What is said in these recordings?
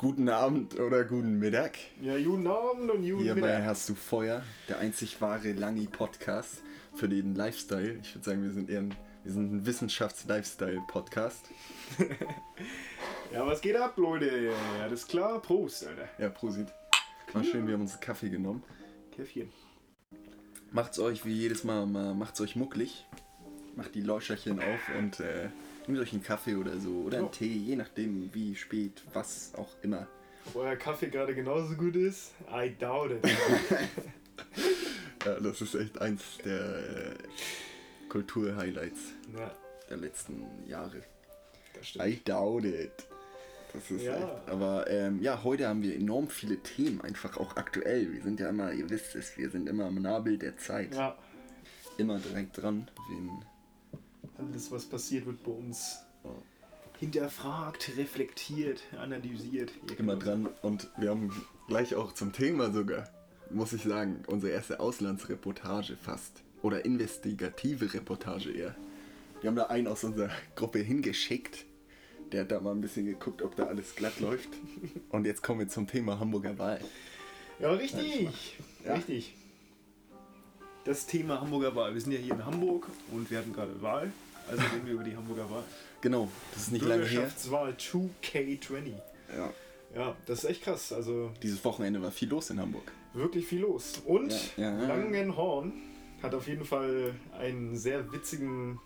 Guten Abend oder guten Mittag. Ja, guten Abend und guten Hierbei Mittag. hast du Feuer, der einzig wahre Langi-Podcast für den Lifestyle. Ich würde sagen, wir sind eher ein, wir sind ein Wissenschafts-Lifestyle-Podcast. Ja, was geht ab, Leute? Ja, das ist klar. Prost, Alter. Ja, Prosit. Mal schön, wir haben uns Kaffee genommen. Käffchen. Macht's euch wie jedes Mal, mal macht's euch mucklig. Macht die Läuscherchen auf und äh, nehmt euch einen Kaffee oder so. Oder einen Ja. Tee, je nachdem, wie spät, was auch immer. Ob euer Kaffee gerade genauso gut ist? I doubt it. Ja, das ist echt eins der äh, Kultur-Highlights ja, der letzten Jahre. das stimmt. I doubt it. Das ist Ja. echt. Aber ähm, ja, heute haben wir enorm viele Themen, einfach auch aktuell. Wir sind ja immer, ihr wisst es, wir sind immer am Nabel der Zeit. Ja, Immer direkt dran. Wen, alles, was passiert, wird bei uns Ja. hinterfragt, reflektiert, analysiert. Immer dran. Und wir haben gleich auch zum Thema sogar, muss ich sagen, unsere erste Auslandsreportage fast. Oder investigative Reportage eher. Wir haben da einen aus unserer Gruppe hingeschickt. Der hat da mal ein bisschen geguckt, ob da alles glatt läuft. Und jetzt kommen wir zum Thema Hamburger Wahl. Ja, richtig. Ja. Richtig. Das Thema Hamburger Wahl. Wir sind ja hier in Hamburg und wir hatten gerade Wahl. Also reden wir über die Hamburger Wahl. Genau, das ist nicht lange her. Bürgerschaftswahl 2K20. Ja. Ja, das ist echt krass. Also Dieses Wochenende war viel los in Hamburg. wirklich viel los. Und Ja, ja, ja. Langenhorn hat auf jeden Fall einen sehr witzigen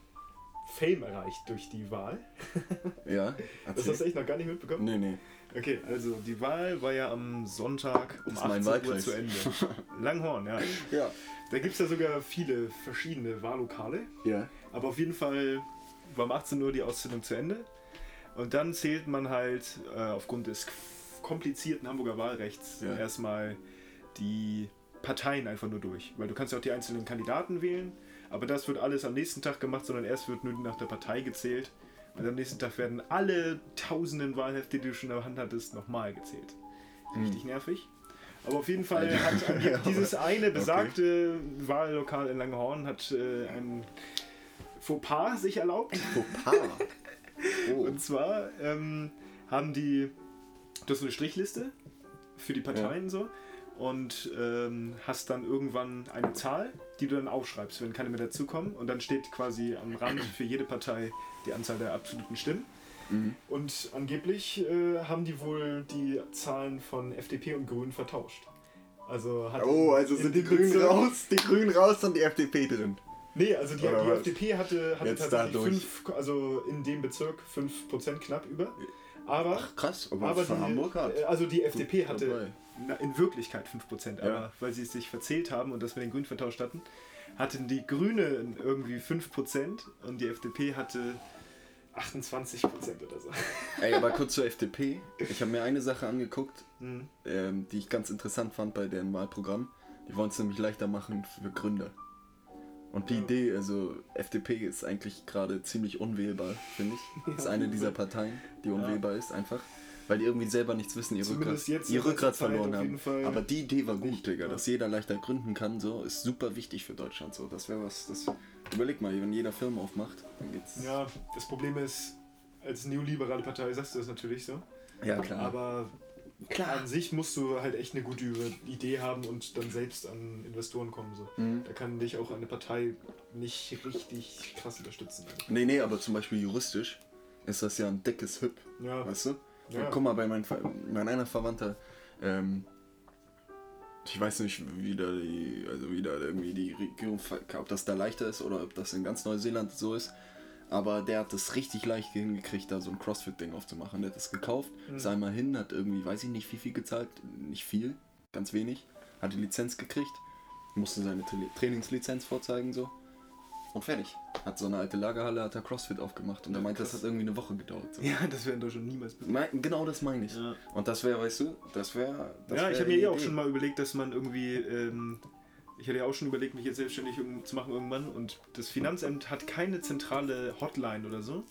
Fame erreicht durch die Wahl. Ja, Das hast du erzähl. echt noch gar nicht mitbekommen? Nee, nee. Okay, also die Wahl war ja am Sonntag um Das ist mein 18 Uhr zu Ende. Langhorn, ja. Ja. Da gibt es ja sogar viele verschiedene Wahllokale. Ja. Aber auf jeden Fall war um 18 Uhr die Auszählung zu Ende. Und dann zählt man halt äh, aufgrund des komplizierten Hamburger Wahlrechts Ja. erstmal die Parteien einfach nur durch. Weil du kannst ja auch die einzelnen Kandidaten wählen, aber das wird alles am nächsten Tag gemacht, sondern erst wird nur nach der Partei gezählt. Und am nächsten Tag werden alle tausenden Wahlhefte, die du schon in der Hand hattest, nochmal gezählt. Richtig nervig. Aber auf jeden Fall hat Ja, dieses eine besagte Wahllokal in Langhorn hat äh, ein Fauxpas sich erlaubt. Fauxpas. Oh. Und zwar ähm, haben die, das ist eine Strichliste für die Parteien so und ähm, hast dann irgendwann eine Zahl, die du dann aufschreibst, wenn keine mehr dazukommen. Und dann steht quasi am Rand für jede Partei die Anzahl der absoluten Stimmen. Mhm. Und angeblich äh, haben die wohl die Zahlen von FDP und Grünen vertauscht. Also hat Oh, also in sind die Grünen raus, die Grünen raus und die FDP drin. Nee, also die, die? FDP hatte, hatte Jetzt tatsächlich fünf, also in dem Bezirk 5% knapp über. Aber, Ach krass, aber, aber die, Hamburg hat. äh, also die FDP hatte na, in Wirklichkeit 5%, aber Ja. weil sie es sich verzählt haben und das mit den Grünen vertauscht hatten, hatten die Grünen irgendwie 5% und die FDP hatte 28% oder so. Ey, aber kurz zur FDP. Ich habe mir eine Sache angeguckt, Mhm. ähm, die ich ganz interessant fand bei deren Wahlprogramm. Die wollen es nämlich leichter machen für Gründer. Und die Ja. Idee, also FDP ist eigentlich gerade ziemlich unwählbar, finde ich. Ist eine dieser Parteien, die unwählbar ist, einfach. Weil die irgendwie selber nichts wissen, ihr Rückgrat, Zumindest in ihr Rückgrat Zeit verloren haben. Fall Aber die Idee war gut, Digga. ja. Dass jeder leichter gründen kann, so, ist super wichtig für Deutschland. So. Das wäre was, das. Überleg mal, wenn jeder Firma aufmacht, dann geht's. Ja, das Problem ist, als neoliberale Partei sagst du das natürlich so. Ja, klar. Aber an sich musst du halt echt eine gute Idee haben und dann selbst an Investoren kommen. So. Mhm. Da kann dich auch eine Partei nicht richtig krass unterstützen. Nee, nee, aber zum Beispiel juristisch ist das ja ein dickes Hüpp, Ja, weißt du? Ja. Guck mal, bei meinem, mein einer Verwandter, ähm, ich weiß nicht, wie da, die, also wie da irgendwie die Regierung, ver- ob das da leichter ist oder ob das in ganz Neuseeland so ist. Aber der hat es richtig leicht hingekriegt, da so ein Crossfit-Ding aufzumachen. Der hat es gekauft, Mhm. ist einmal hin, hat irgendwie, weiß ich nicht, wie viel gezahlt, nicht viel, ganz wenig, hat die Lizenz gekriegt, musste seine Tra- Trainingslizenz vorzeigen, so. Und fertig. Hat so eine alte Lagerhalle, hat er Crossfit aufgemacht. Und er Ja, meinte, das krass. hat irgendwie eine Woche gedauert. So. ja das wäre in Deutschland niemals passiert. Genau das meine ich. Ja. Und das wäre, weißt du, das wäre. Das Ja, wär ich habe mir eh auch schon mal überlegt, dass man irgendwie. Ähm, ich hatte ja auch schon überlegt, mich jetzt selbstständig zu machen irgendwann. Und das Finanzamt hat keine zentrale Hotline oder so.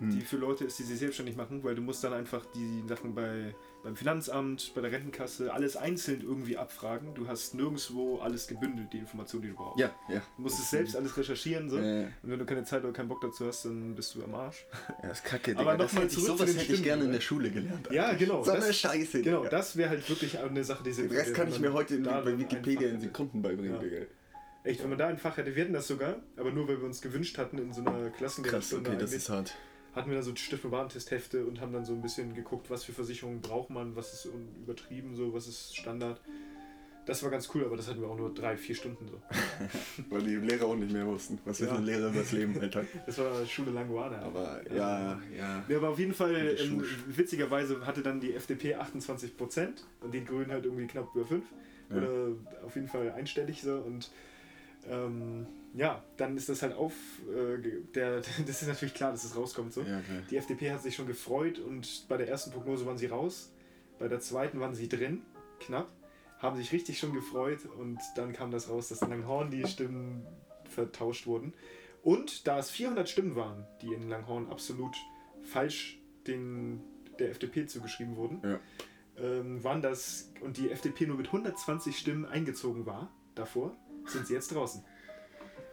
die für Leute ist, die sich selbstständig machen, weil du musst dann einfach die Sachen bei, beim Finanzamt, bei der Rentenkasse, alles einzeln irgendwie abfragen. Du hast nirgendwo alles gebündelt, die Informationen, die du brauchst. Ja, ja. Du musst es selbst alles recherchieren, so. Ja, ja. Und wenn du keine Zeit oder keinen Bock dazu hast, dann bist du am Arsch. Ja, das ist kacke, Digga. Aber das noch mal hätte ich, zurück zu sowas den hätte ich gerne in der Schule gelernt. Ja, eigentlich. genau, So eine Scheiße, Genau, Digga. das wäre halt wirklich eine Sache, die sie. Den Rest kann ich mir heute bei Wikipedia in Sekunden beibringen, Ja. Digga. Echt, wenn man da ein Fach hätte, wir hatten das sogar, aber nur weil wir uns gewünscht hatten in so einer Krass, Klassenlehrerstunde okay, das ist hart. Hatten wir da so Stift- und Warentesthefte und haben dann so ein bisschen geguckt, was für Versicherungen braucht man, was ist übertrieben, so, was ist Standard. Das war ganz cool, aber das hatten wir auch nur drei, vier Stunden so. Weil die Lehrer auch nicht mehr wussten. Was Ja. wissen Lehrer über das Leben, Alter? Das war Schule Languana. Aber ja, ja. Ja, aber auf jeden Fall, ähm, witzigerweise hatte dann die FDP 28% und die Grünen halt irgendwie knapp über 5. Ja. Oder auf jeden Fall einstellig so. Und ähm, ja, dann ist das halt auf. Äh, der, das ist natürlich klar, dass es rauskommt so. Ja, okay. Die FDP hat sich schon gefreut und bei der ersten Prognose waren sie raus. Bei der zweiten waren sie drin, knapp. Haben sich richtig schon gefreut und dann kam das raus, dass in Langhorn die Stimmen vertauscht wurden. Und da es 400 Stimmen waren, die in Langhorn absolut falsch den, der FDP zugeschrieben wurden, Ja. ähm, waren das und die FDP nur mit 120 Stimmen eingezogen war davor, sind sie jetzt draußen.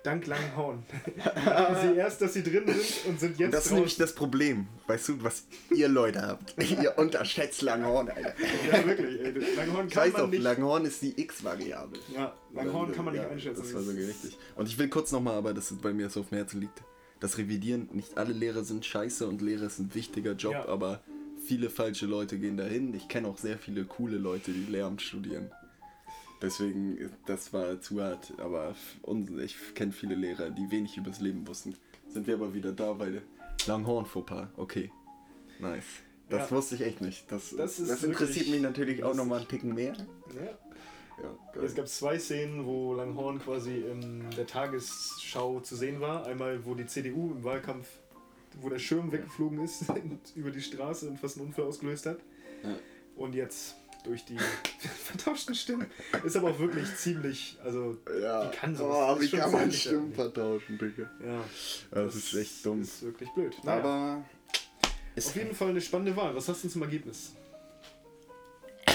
Dank Langhorn. Dachten sie erst, dass sie drin sind und sind jetzt Und das ist draußen. nämlich das Problem. Weißt du, was ihr Leute habt? ihr unterschätzt Langhorn, Alter. Ja, wirklich. Ey. Langhorn kann Scheiß man auf, nicht. Langhorn ist die X-Variable. ja, Langhorn kann man nicht Ja, einschätzen. Das war so richtig. Und ich will kurz nochmal, aber das ist bei mir so auf dem Herzen liegt. Das Revidieren, nicht alle Lehrer sind scheiße und Lehrer ist ein wichtiger Job, Ja. aber viele falsche Leute gehen dahin. Ich kenne auch sehr viele coole Leute, die Lehramt studieren. Deswegen, das war zu hart, aber ich kenne viele Lehrer, die wenig übers Leben wussten. Sind wir aber wieder da, weil Langhorn Fauxpas. Okay. Nice. Das Ja. wusste ich echt nicht. Das, Das das, interessiert mich natürlich auch nochmal einen Ticken mehr. Ja. Ja, Es gab zwei Szenen, wo Langhorn quasi in der Tagesschau zu sehen war. Einmal, wo die CDU im Wahlkampf, wo der Schirm weggeflogen ist und über die Straße und fast einen Unfall ausgelöst hat. Ja. Und jetzt durch die vertauschten Stimmen. Ist aber auch wirklich ziemlich, also Ja, Wie kann sowas? oh, Das wie kann man Stimmen vertauschen, Digga. ja. Das, ist echt dumm. ist wirklich blöd. Naja, Aber ist auf jeden Fall eine spannende Wahl. Was hast du zum Ergebnis?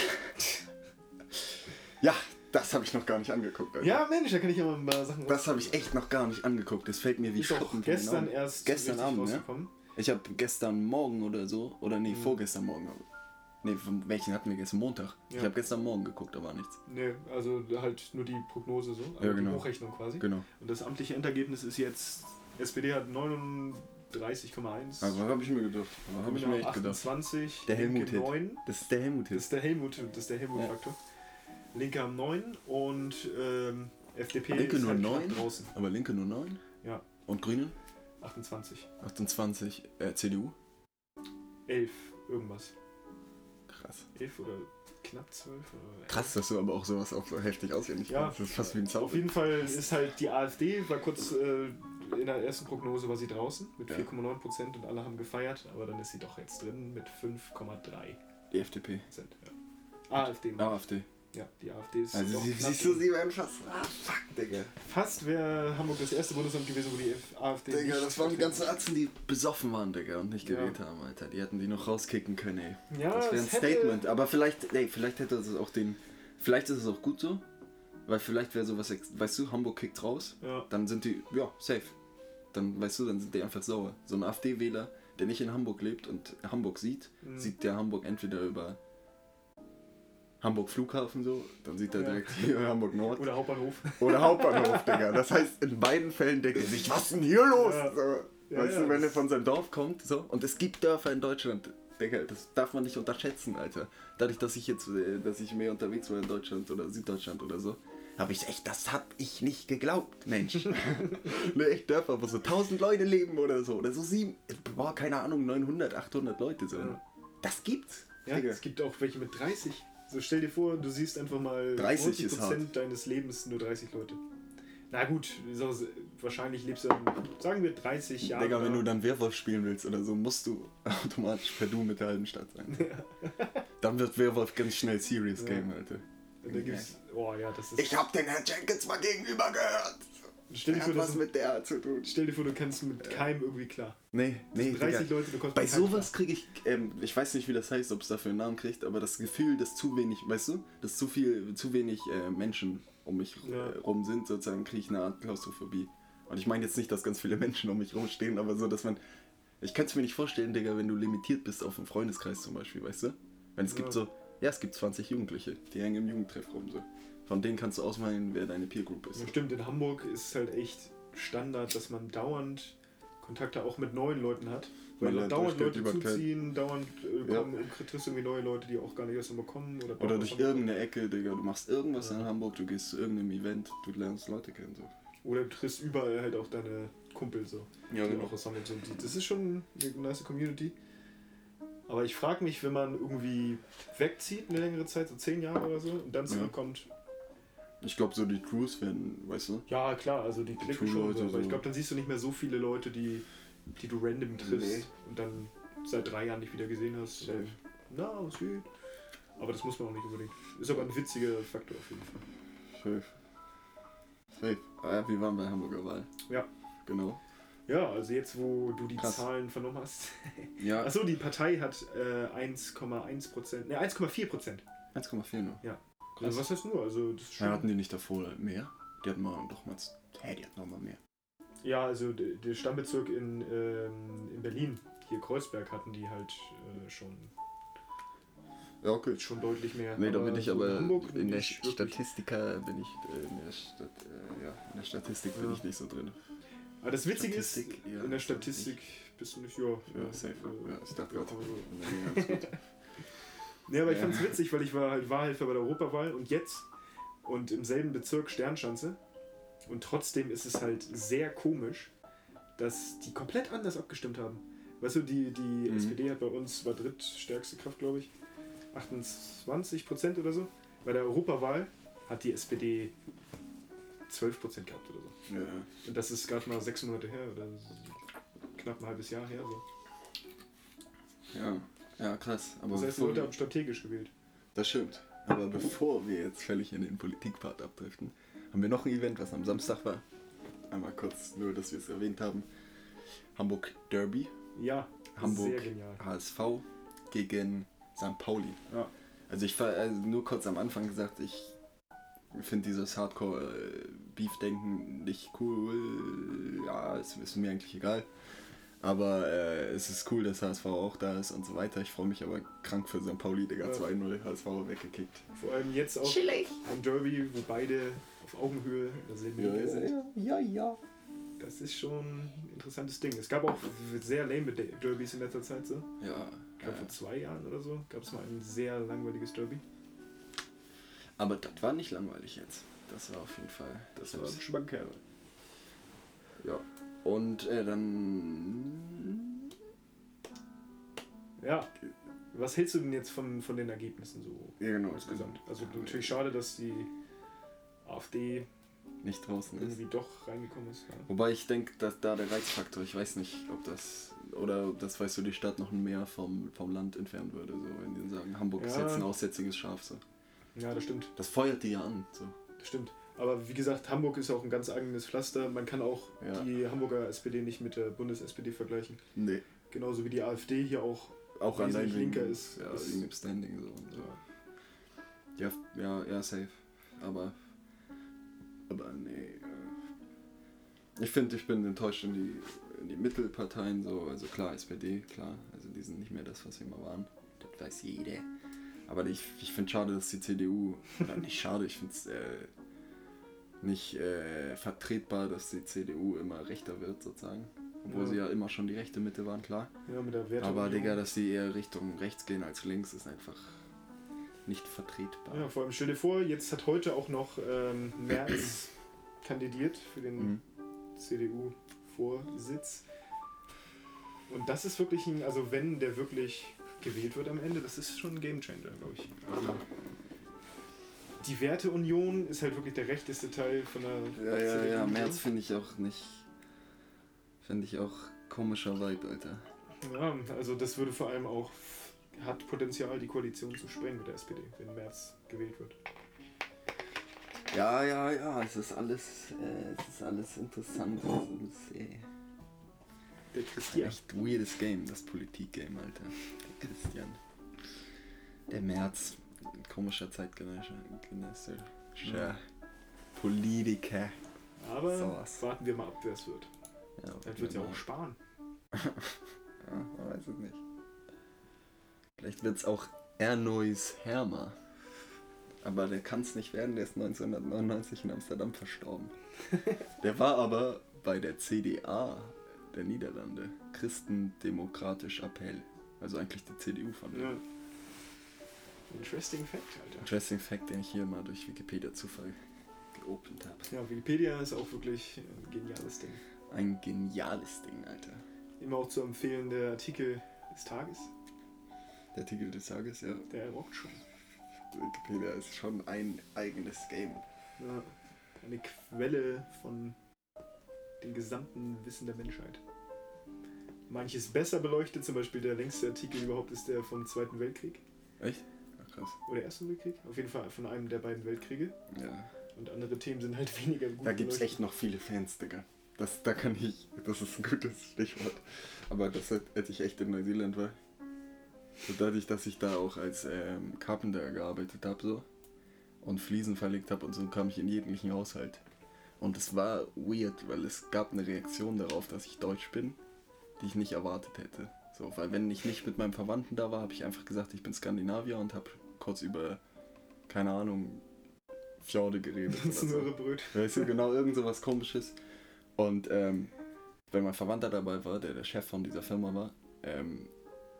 ja, das habe ich noch gar nicht angeguckt. Alter. Ja, Mensch, da kann ich ja mal ein paar Sachen Das habe ich echt noch gar nicht angeguckt. Das fällt mir wie Schuppen gestern erst Gestern Abend, ne? rausgekommen. Ich habe gestern Morgen oder so, oder nee, Mhm. vorgestern Morgen. Nee, welchen hatten wir gestern? Montag. Ich Ja. habe gestern Morgen geguckt, da war nichts. Nee, also halt nur die Prognose so, also Ja, genau. die Hochrechnung quasi. Genau. Und das amtliche Endergebnis ist jetzt, SPD hat 39,1. Also, habe ich mir gedacht? Was habe ich mir echt gedacht? 28, Der Linke Helmut-Hit. 9. Das ist der Helmut Das ist der Helmut, das ist der Helmut-Faktor. Linke haben 9 und ähm, FDP Linke ist nur halt knapp 9? draußen. Aber Linke nur 9? Ja, Und Grüne? 28. 28. Äh, CDU? 11, irgendwas. Krass. 11 oder knapp 12? Oder Krass, dass du aber auch sowas auch so heftig auswendig Ja. kannst. Das ist fast wie ein Zauber. Auf jeden Fall ist halt die AfD, war kurz äh, in der ersten Prognose war sie draußen mit Ja. 4,9 Prozent und alle haben gefeiert, aber dann ist sie doch jetzt drin mit 5,3 Die FDP. Prozent. Ja. AfD. AfD. Ja, die AfD ist Also doch sie, siehst du, sie werden fast. Ah, fuck, Digga. Fast wäre Hamburg das erste Bundesland gewesen, wo die AfD. Digga, nicht das waren die ganzen Atzen, die besoffen waren, Digga, und nicht Ja. gewählt haben, Alter. Die hätten die noch rauskicken können, ey. Ja, das wäre ein Statement. Aber vielleicht, ey, vielleicht hätte es auch den. Vielleicht ist es auch gut so. Weil vielleicht wäre sowas, weißt du, Hamburg kickt raus, Ja, dann sind die, ja, safe. Dann, weißt du, dann sind die einfach sauer. So ein AfD-Wähler, der nicht in Hamburg lebt und Hamburg sieht, Mhm. sieht der Hamburg entweder über Hamburg Flughafen so, dann sieht er Ja. direkt hier Hamburg Nord oder Hauptbahnhof. oder Hauptbahnhof, Digga. Das heißt, in beiden Fällen denkt er sich, was ist denn hier los? Ja. So, weißt du, wenn er von seinem Dorf kommt, so. Und es gibt Dörfer in Deutschland, Digga, das darf man nicht unterschätzen, Alter. Dadurch, dass ich jetzt, äh, dass ich mehr unterwegs war in Deutschland oder Süddeutschland oder so, habe ich echt, das hab ich nicht geglaubt, Mensch. ne, echt Dörfer, wo so 1000 Leute leben oder so. Oder so sieben, boah, keine Ahnung, 900, 800 Leute so. Ja. Das gibt's. Ja, Digga. es gibt auch welche mit 30. So stell dir vor, du siehst einfach mal 30 ist 90% deines Lebens nur 30 Leute. Na gut, so, wahrscheinlich lebst du dann, sagen wir 30 Jahre. Digga, wenn du dann Werwolf spielen willst oder so, musst du automatisch per Du mit der halben Stadt sein. Dann wird Werwolf ganz schnell Serious Ja. Game, Alter. Und gibt's, oh ja, das ist. hab den Herrn Jenkins mal gegenüber gehört. Stell dir vor, was mit der zu tun. Stell dir vor, du kannst mit keinem irgendwie klar. Nee, nee, 30 Digga. Leute, du kommst Bei mit keinem sowas kriege ich, ähm, ich weiß nicht, wie das heißt, ob es dafür einen Namen kriegt, aber das Gefühl, dass zu wenig, weißt du, dass zu viel, zu wenig äh, Menschen um mich Ja. äh, rum sind, sozusagen kriege ich eine Art Klaustrophobie. Und ich meine jetzt nicht, dass ganz viele Menschen um mich rumstehen, aber so, dass man, ich kann es mir nicht vorstellen, Digga, wenn du limitiert bist auf einen Freundeskreis zum Beispiel, weißt du? Wenn es gibt Ja. so, ja, es gibt 20 Jugendliche, die hängen im Jugendtreff rum, so. Von denen kannst du ausmalen, wer deine Peer Group ist. Ja, stimmt, in Hamburg ist es halt echt Standard, dass man dauernd Kontakte auch mit neuen Leuten hat. Weil Man dauernd Leute zuziehen, dauernd äh, Ja. kommen, triffst irgendwie neue Leute, die auch gar nicht erst einmal kommen. Oder, Oder durch irgendeine Ecke, Digga, du machst irgendwas Ja. in Hamburg, du gehst zu irgendeinem Event, du lernst Leute kennen, so. Oder du triffst überall halt auch deine Kumpel so, Ja, die genau. auch aus Hamburg sind. Das ist schon eine nice Community. Aber ich frage mich, wenn man irgendwie wegzieht eine längere Zeit, so zehn Jahre oder so, und dann Ja. Ich glaube, so die Crews werden, weißt du? Ja, klar, also die klicken schon. So, aber ich so. glaube, dann siehst du nicht mehr so viele Leute, die, die du random triffst Nee. und dann seit drei Jahren nicht wieder gesehen hast. Safe. na, was geht? Aber das muss man auch nicht unbedingt. Ist aber ein witziger Faktor auf jeden Fall. Safe. Safe. Ah, wir waren bei Hamburger Wahl. Ja. Genau. Ja, also jetzt, wo du die Krass. Zahlen vernommen hast. Ja, Achso, die Partei hat äh, 1,1 Prozent, ne, 1,4 Prozent. 1,4 nur. Ja. Krass. Also was heißt nur? Also das ist schon, Ja, hatten die nicht davor mehr? Die hatten mal doch mal. Hä, die hatten noch mal mehr. ja, also der, Stammbezirk in, ähm, in Berlin, hier Kreuzberg, hatten die halt äh, schon, Ja, okay. schon deutlich mehr. Nee, da bin ich aber Hamburg in der. Statistiker bin ich äh, in der, Stat, äh, ja, in der Statistik bin Ja. ich nicht so drin. Aber das Witzige ist, Statistik, ja, in der Statistik. Bist du nicht, ja. Ja, safe. äh, Ja, ich dachte ja, gerade. Nee. Nee, aber ich Ja. fand's witzig, weil ich war halt Wahlhelfer bei der Europawahl und jetzt und im selben Bezirk Sternschanze. Und trotzdem ist es halt sehr komisch, dass die komplett anders abgestimmt haben. Weißt du, die, die Mhm. SPD hat bei uns, war drittstärkste Kraft, glaube ich, 28 Prozent oder so. Bei der Europawahl hat die SPD 12 Prozent gehabt oder so. Ja. Und das ist gerade mal sechs Monate her oder knapp ein halbes Jahr her. So. Ja. Ja, krass. Aber Das heißt, die Leute haben strategisch gewählt. Das stimmt. Aber bevor wir jetzt völlig in den Politikpart abdriften, haben wir noch ein Event, was am Samstag war. Einmal kurz, nur dass wir es erwähnt haben. Hamburg Derby, Ja, Hamburg. HSV gegen St. Pauli. Ja. Also ich war also nur kurz am Anfang gesagt, ich finde dieses Hardcore-Beef-Denken nicht cool. Ja, es ist mir eigentlich egal. Aber äh, es ist cool, dass HSV auch da ist und so weiter. Ich freue mich aber krank für St. Pauli, Digga. Ja. 2-0 HSV weggekickt. Vor allem jetzt auch ein Derby, wo beide auf Augenhöhe derselben Liga sind. ja, ja. Das ist schon ein interessantes Ding. Es gab auch sehr lame De- Derbys in letzter Zeit. So. Ja, Ich glaube, äh, vor zwei Jahren oder so gab es mal ein sehr langweiliges Derby. aber das war nicht langweilig jetzt. Das war auf jeden Fall. Das, Das war war ein Schmankerl. Ja. Und äh, dann. Ja. Was hältst du denn jetzt von, von den Ergebnissen so Ja, genau. insgesamt? Also natürlich schade, dass die AfD Nicht draußen ist. irgendwie doch reingekommen ist. Ja. Wobei ich denke, dass da der Reizfaktor, ich weiß nicht, ob das. Oder ob das, weißt du, die Stadt noch mehr vom, vom Land entfernen würde. So, wenn die sagen, Hamburg ist Ja. jetzt ein aussätziges Schaf. So. ja, das stimmt. Das feuert die ja an. So. Das stimmt. Aber wie gesagt, Hamburg ist auch ein ganz eigenes Pflaster. Man kann auch Ja. die Hamburger SPD nicht mit der Bundes-SPD vergleichen. Nee. Genauso wie die AfD hier auch. Auch Wesentlich linker ist- ja, ist- wegen Standing. So und so. Ja. Ja, ja, safe. Aber. Aber nee. Äh, ich finde, ich bin enttäuscht in die, in die Mittelparteien so. Also klar, SPD, klar. Also die sind nicht mehr das, was sie mal waren. Das weiß jeder. Aber ich, ich finde schade, dass die CDU. Oder nicht schade, ich finde es äh, nicht äh, vertretbar, dass die CDU immer rechter wird, sozusagen. Obwohl Ja. sie ja immer schon die rechte Mitte waren, klar. Ja, mit der Werte. Aber Digga, dass die eher Richtung rechts gehen als links, ist einfach nicht vertretbar. Ja, vor allem stell dir vor, jetzt hat heute auch noch ähm, Merz kandidiert für den Mhm. CDU-Vorsitz. Und das ist wirklich ein, also wenn der wirklich gewählt wird am Ende, das ist schon ein Gamechanger, glaube ich. Also, die Werteunion ist halt wirklich der rechteste Teil von der Ja, ja, ja. März finde ich auch nicht. Finde ich auch komischer Vibe, Alter. Ja, also das würde vor allem auch, hat Potenzial, die Koalition zu sprengen mit der SPD, wenn Merz gewählt wird. Ja, ja, ja, es ist alles, äh, es ist alles interessant. Es ist, äh, Der Christian. echt weirdes Game, das Politik-Game, Alter. Der Christian. Der März. Komischer zeitgenössischer genössischer Politiker. Aber Sowas. warten wir mal ab, wer es wird. Ja, Vielleicht wird ja auch sparen. Ja, man weiß es nicht. Vielleicht wird es auch Ernois Hermer. Aber der kann es nicht werden, der ist 1999 in Amsterdam verstorben. Der war aber bei der CDA der Niederlande, Christendemokratisch Appell. Also eigentlich die CDU von Ja. Interesting Fact, Alter. Interesting Fact, den ich hier mal durch Wikipedia Zufall geopend habe. Ja, Wikipedia ist auch wirklich ein geniales Ding. Ein geniales Ding, Alter. Immer auch zu empfehlen, der Artikel des Tages, Der Artikel des Tages, ja. der rockt schon. Wikipedia ist schon ein eigenes Game. Ja, eine Quelle von dem gesamten Wissen der Menschheit. Manches besser beleuchtet, zum Beispiel der längste Artikel überhaupt ist der vom Zweiten Weltkrieg Echt? Krass. oder Ersten Weltkrieg. Auf jeden Fall von einem der beiden Weltkriege. Ja. Und andere Themen sind halt weniger gut Da gibt es echt noch viele Fans, Digga. Das, da kann ich, das ist ein gutes Stichwort. Aber das hätte ich echt in Neuseeland war. So dadurch, dass ich da auch als ähm, Carpenter gearbeitet habe so und Fliesen verlegt habe und so, kam ich in jeglichen Haushalt. Und es war weird, weil es gab eine Reaktion darauf, dass ich Deutsch bin, die ich nicht erwartet hätte. So, weil wenn ich nicht mit meinem Verwandten da war, habe ich einfach gesagt, ich bin Skandinavier und habe kurz über, keine Ahnung, Fjorde geredet. oder so. Weißt du, genau, irgend so was komisches. Und ähm, wenn mein Verwandter dabei war, der der Chef von dieser Firma war, ähm,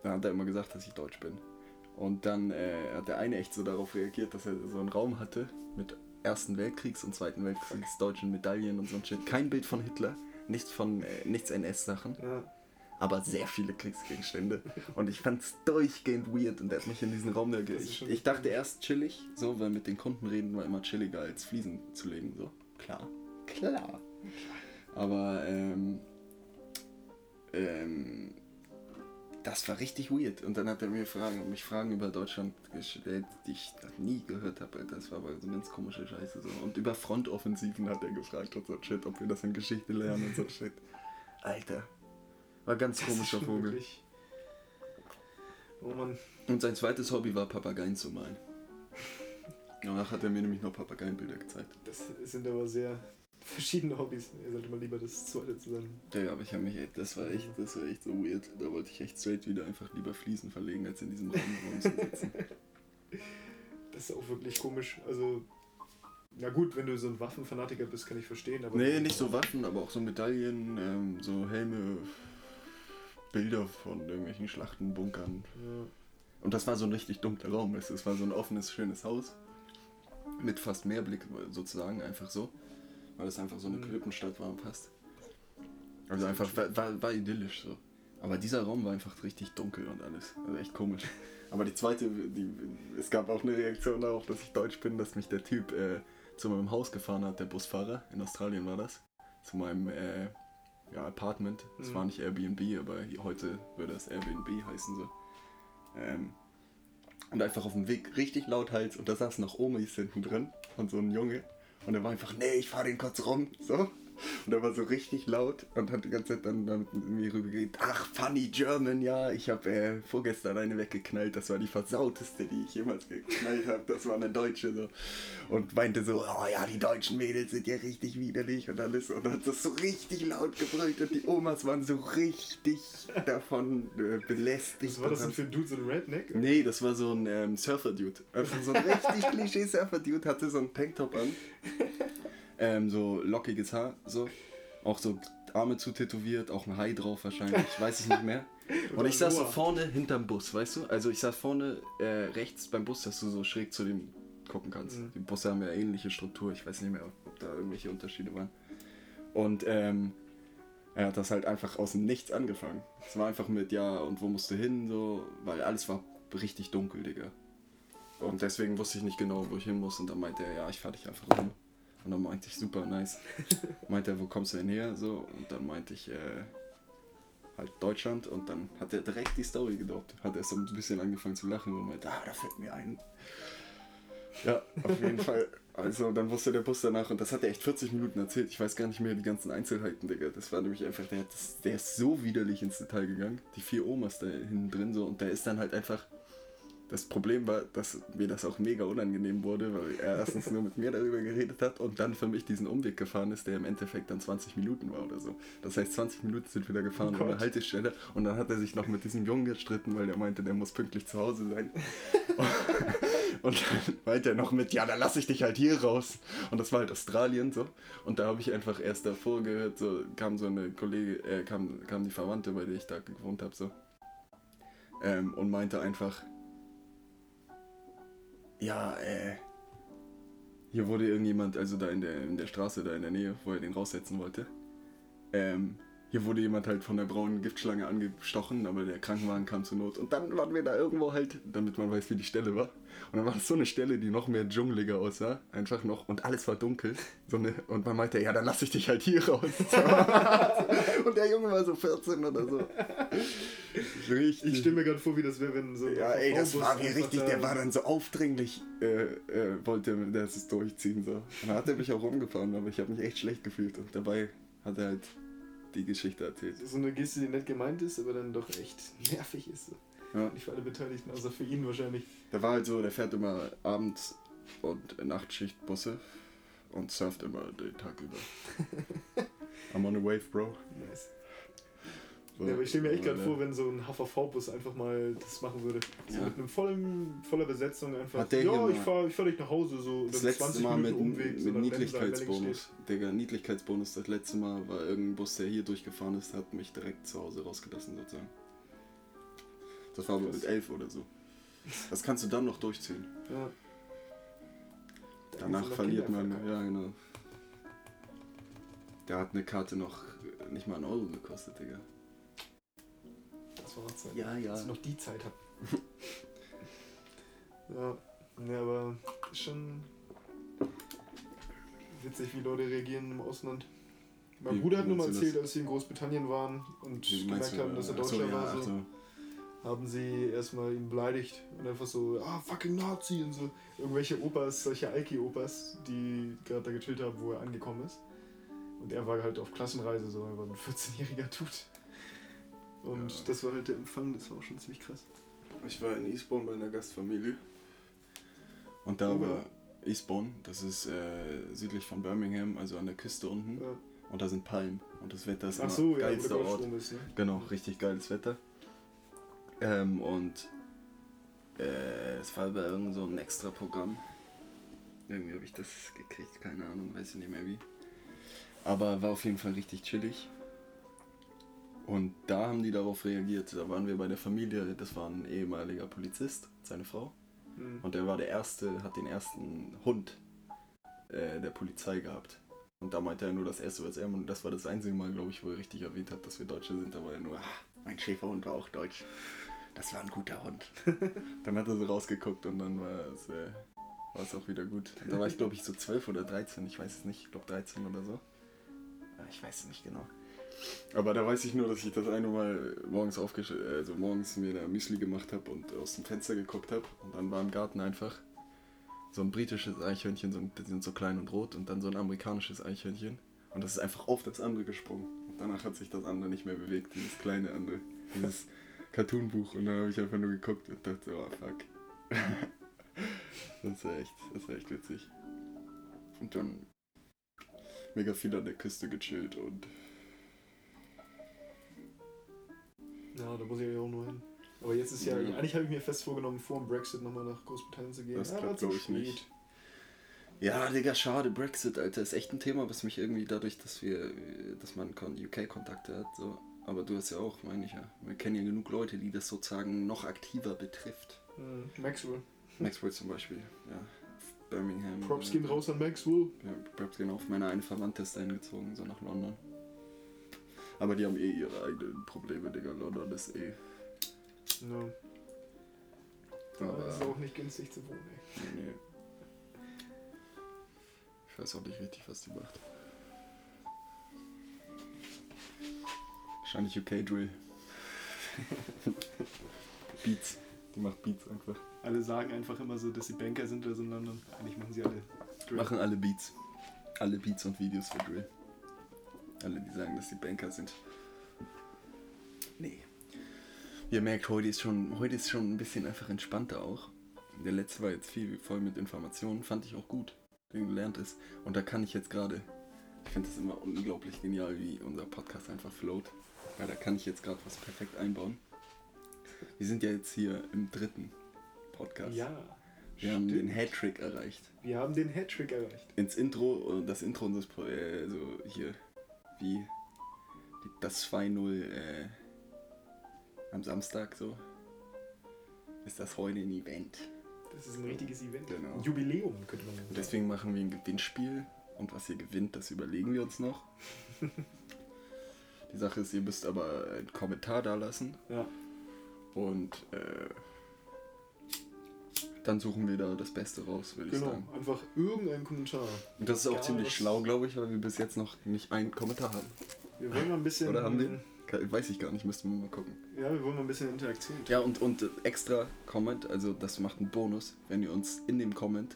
dann hat er immer gesagt, dass ich Deutsch bin. Und dann äh, hat der eine echt so darauf reagiert, dass er so einen Raum hatte mit Ersten Weltkriegs- und Zweiten Weltkriegs deutschen Medaillen und so ein Shit. Kein Bild von Hitler, nichts von äh, nichts NS-Sachen, Ja. Aber sehr viele Kriegsgegenstände. Und ich fand's durchgehend weird und er hat mich in diesen Raum da ich, ich dachte erst chillig, so, weil mit den Kunden reden war immer chilliger als Fliesen zu legen, so. Klar. Klar. Aber ähm, ähm, das war richtig weird. Und dann hat er mir Fragen, mich Fragen über Deutschland gestellt, die ich noch nie gehört habe. Alter. Das war aber so ganz komische Scheiße. So. Und über Frontoffensiven hat er gefragt und so Shit, ob wir das in Geschichte lernen und so Shit. Alter. War ganz Das komischer Vogel. wirklich- Oh Mann. Und sein zweites Hobby war Papageien zu malen. Danach hat er mir nämlich noch Papageienbilder gezeigt. Das sind aber sehr verschiedene Hobbys. Ihr sollte mal lieber das zweite zusammen. Ja, aber ich habe mich, echt- das war echt, das war echt so weird. Da wollte ich echt straight wieder einfach lieber Fliesen verlegen, als in diesem Raum rumzusitzen. Das ist auch wirklich komisch. Also, na gut, wenn du so ein Waffenfanatiker bist, kann ich verstehen. Aber nee, nicht so Waffen, aber auch so Medaillen, ähm, so Helme, Bilder von irgendwelchen Schlachten, Bunkern. Ja. Und das war so ein richtig dunkler Raum. Es war so ein offenes, schönes Haus. Mit fast Meerblick sozusagen, einfach so. Weil es einfach so eine Mhm. Klippenstadt war und passt. Also einfach, war, war, war idyllisch so. Aber dieser Raum war einfach richtig dunkel und alles. Also echt komisch. Aber die zweite, die, es gab auch eine Reaktion darauf, dass ich deutsch bin, dass mich der Typ äh, zu meinem Haus gefahren hat, der Busfahrer. In Australien war das. Zu meinem äh, ja, Apartment. Es Mhm. war nicht Airbnb, aber heute würde das Airbnb heißen so. Ähm, und einfach auf dem Weg richtig laut Hals und da saßen noch Omis hinten drin und so ein Junge. Und er war einfach, nee, ich fahr den kurz rum. So. Und er war so richtig laut und hat die ganze Zeit dann, dann mit mir rübergeredet. Ach, funny German, ja, ich habe äh, vorgestern eine weggeknallt. Das war die versauteste, die ich jemals geknallt habe. Das war eine Deutsche so. Und meinte so, oh ja, die deutschen Mädels sind ja richtig widerlich und alles. Und hat das so richtig laut gebrüllt und die Omas waren so richtig davon äh, belästigt. Was war das denn für ein Dude, so ein Redneck? Nee, das war so ein ähm, Surfer-Dude. Also so ein richtig Klischee-Surfer-Dude hatte so einen Tanktop an. Ähm, so lockiges Haar, so. Auch so Arme zu tätowiert, auch ein Hai drauf wahrscheinlich, weiß ich nicht mehr. Und ich saß so vorne hinterm Bus, weißt du? Also ich saß vorne äh, rechts beim Bus, dass du so schräg zu dem gucken kannst. Mhm. Die Busse haben ja ähnliche Struktur, ich weiß nicht mehr, ob da irgendwelche Unterschiede waren. Und ähm, er hat das halt einfach aus dem Nichts angefangen. Es war einfach mit, ja, und wo musst du hin, so, weil alles war richtig dunkel, Digga. Und deswegen wusste ich nicht genau, wo ich hin muss. Und dann meinte er, ja, ich fahr dich einfach rum. Und dann meinte ich, super nice. meinte er, wo kommst du denn her? So, und dann meinte ich, äh, halt Deutschland. Und dann hat er direkt die Story gedroppt. Hat er so ein bisschen angefangen zu lachen und meinte, ah, da fällt mir ein. Ja, auf jeden Fall. Also dann wusste der Bus danach und das hat er echt 40 Minuten erzählt. Ich weiß gar nicht mehr die ganzen Einzelheiten, Digga. Das war nämlich einfach, der, das, der ist so widerlich ins Detail gegangen. Die vier Omas da hinten drin so und der ist dann halt einfach. Das Problem war, dass mir das auch mega unangenehm wurde, weil er erstens nur mit mir darüber geredet hat und dann für mich diesen Umweg gefahren ist, der im Endeffekt dann 20 Minuten war oder so. Das heißt, 20 Minuten sind wir da gefahren Oh ohne Gott. Haltestelle und dann hat er sich noch mit diesem Jungen gestritten, weil der meinte, der muss pünktlich zu Hause sein. Und dann meinte er noch mit, ja, dann lass ich dich halt hier raus. Und das war halt Australien so. Und da habe ich einfach erst davor gehört, so kam so eine Kollege, äh, kam, kam die Verwandte, bei der ich da gewohnt habe, so. Ähm, und meinte einfach, ja, äh, hier wurde irgendjemand, also da in der, in der Straße, da in der Nähe, wo er den raussetzen wollte, ähm, hier wurde jemand halt von der braunen Giftschlange angestochen, aber der Krankenwagen kam zur Not. Und dann waren wir da irgendwo halt, damit man weiß, wie die Stelle war. Und dann war das so eine Stelle, die noch mehr dschungeliger aussah. Einfach noch. Und alles war dunkel. So eine, und man meinte, ja, dann lass ich dich halt hier raus. und der Junge war so 14 oder so. Richtig. Ich stelle mir gerade vor, wie das wäre, wenn so. Ja, ey, das war wie richtig, der war dann so aufdringlich, äh, äh, wollte das es durchziehen so. Dann hat er mich auch rumgefahren, aber ich habe mich echt schlecht gefühlt und dabei hat er halt die Geschichte erzählt. So eine Geste, die nett gemeint ist, aber dann doch echt nervig ist. Ja. Nicht für alle Beteiligten, außer für ihn wahrscheinlich. Der war halt so, der fährt immer abends und Nachtschichtbusse und surft immer den Tag über. I'm on a wave, bro. Nice. Ja, aber ich stelle mir echt gerade aber vor, wenn so ein HVV-Bus einfach mal das machen würde. So Ja. mit einem vollen, voller Besetzung einfach. Hat der ja, ich fahre ich fahr dich nach Hause, so Das letzte Mal mit, Umweg, mit so, Lenzer, Niedlichkeitsbonus. Digga, Niedlichkeitsbonus. Das letzte Mal war irgendein Bus, der hier durchgefahren ist, hat mich direkt zu Hause rausgelassen sozusagen. Das war aber mit elf oder so. Das kannst du dann noch durchziehen. Ja. Da Danach verliert man, ja genau. Der hat eine Karte noch nicht mal einen Euro gekostet, Digga. Das noch Zeit. Ja, ja. Dass ich noch die Zeit habe. ja. ja, aber ist schon witzig, wie Leute reagieren im Ausland. Mein Wie Bruder hat nur mal erzählt, als sie in Großbritannien waren und Wie gemerkt du, haben, dass er Deutscher achso, ja, war, so, also, haben sie erstmal ihn beleidigt und einfach so, ah, fucking Nazi und so. Irgendwelche Opas, solche Alki-Opas, die gerade da gechillt haben, wo er angekommen ist. Und er war halt auf Klassenreise, so, er war ein 14-jähriger Dude. Und Ja. das war halt der Empfang, das war auch schon ziemlich krass. Ich war in Eastbourne bei einer Gastfamilie. Und da Oh, war Eastbourne, das ist äh, südlich von Birmingham, also an der Küste unten. Ja. Und da sind Palmen. Und das Wetter ist Ach so, ja, geilster Ort. Ist, ne? Genau, richtig geiles Wetter. Ähm, und äh, es war bei irgend so ein extra Programm. Irgendwie habe ich das gekriegt, keine Ahnung, weiß ich nicht mehr wie. Aber war auf jeden Fall richtig chillig. Und da haben die darauf reagiert. Da waren wir bei der Familie, das war ein ehemaliger Polizist, seine Frau. Hm. Und der war der erste, hat den ersten Hund äh, der Polizei gehabt. Und da meinte er nur das erste, was er, und das war das einzige Mal, glaube ich, wo er richtig erwähnt hat, dass wir Deutsche sind. Da war er nur, ah, mein Schäferhund war auch deutsch. Das war ein guter Hund. dann hat er so rausgeguckt und dann war es, äh, war es auch wieder gut. Da war ich, glaube ich, so 12 oder 13, ich weiß es nicht, ich glaube 13 oder so. Ja, ich weiß es nicht genau. Aber da weiß ich nur, dass ich das eine Mal morgens aufgesch also morgens mir da Müsli gemacht habe und aus dem Fenster geguckt habe. Und dann war im Garten einfach so ein britisches Eichhörnchen, so ein, die sind so klein und rot, und dann so ein amerikanisches Eichhörnchen. Und das ist einfach auf das andere gesprungen. Und danach hat sich das andere nicht mehr bewegt, dieses kleine andere, dieses Cartoonbuch. Und dann habe ich einfach nur geguckt und dachte, oh fuck. das ist echt, das ist echt witzig. Und dann mega viel an der Küste gechillt und Ja, da muss ich ja auch nur hin. Aber jetzt ist ja, Ja. eigentlich habe ich mir fest vorgenommen, vor dem Brexit nochmal nach Großbritannien zu gehen. Das aber klappt, zu glaub ich, nicht. Ja, Digga, schade, Brexit, Alter, ist echt ein Thema, was mich irgendwie dadurch, dass wir, dass man UK-Kontakte hat, so. Aber du hast ja auch, meine ich ja. Wir kennen ja genug Leute, die das sozusagen noch aktiver betrifft. Hm, Maxwell. Maxwell zum Beispiel, ja. Birmingham. Props äh, gehen raus an Maxwell. Ja, Props gehen auf. Meine eine Verwandte ist dahin gezogen, so nach London. Aber die haben eh ihre eigenen Probleme, Digga. London ist eh. Ja. Aber, ist auch nicht günstig zu wohnen, ey. nee, nee. Ich weiß auch nicht richtig, was die macht. Wahrscheinlich UK Drill. Beats. Die macht Beats einfach. Alle sagen einfach immer so, dass sie Banker sind oder so, und dann eigentlich machen sie alle Drill. Machen alle Beats. Alle Beats und Videos für Drill. Alle, die sagen, dass sie Banker sind. Nee. Ihr merkt, heute ist schon, heute ist schon ein bisschen einfach entspannter auch. Der letzte war jetzt viel voll mit Informationen, fand ich auch gut, den gelernt ist. Und da kann ich jetzt gerade, ich finde es immer unglaublich genial, wie unser Podcast einfach float. Weil da kann ich jetzt gerade was perfekt einbauen. Wir sind ja jetzt hier im dritten Podcast. Ja. Wir haben stimmt. den Hattrick erreicht. Wir haben den Hattrick erreicht. Ins Intro, äh, das Intro unseres, äh, so hier, wie das 2-0 äh, am Samstag so, ist das heute ein Event. Das ist ein richtiges Event. Genau. Ein Jubiläum, könnte man Und sagen. deswegen machen wir ein Gewinnspiel und was ihr gewinnt, das überlegen wir uns noch. Die Sache ist, ihr müsst aber einen Kommentar da lassen Ja. und äh, dann suchen wir da das Beste raus, würde ich Genau. sagen. Einfach irgendein Kommentar. Und das ist auch ziemlich schlau, glaube ich, weil wir bis jetzt noch nicht einen Kommentar haben. Wir wollen mal ein bisschen. Oder haben wir? Ke- Weiß ich gar nicht, müssten wir mal gucken. Ja, wir wollen mal ein bisschen Interaktion. Ja, und, und äh, extra Comment, also das macht einen Bonus, wenn ihr uns in dem Comment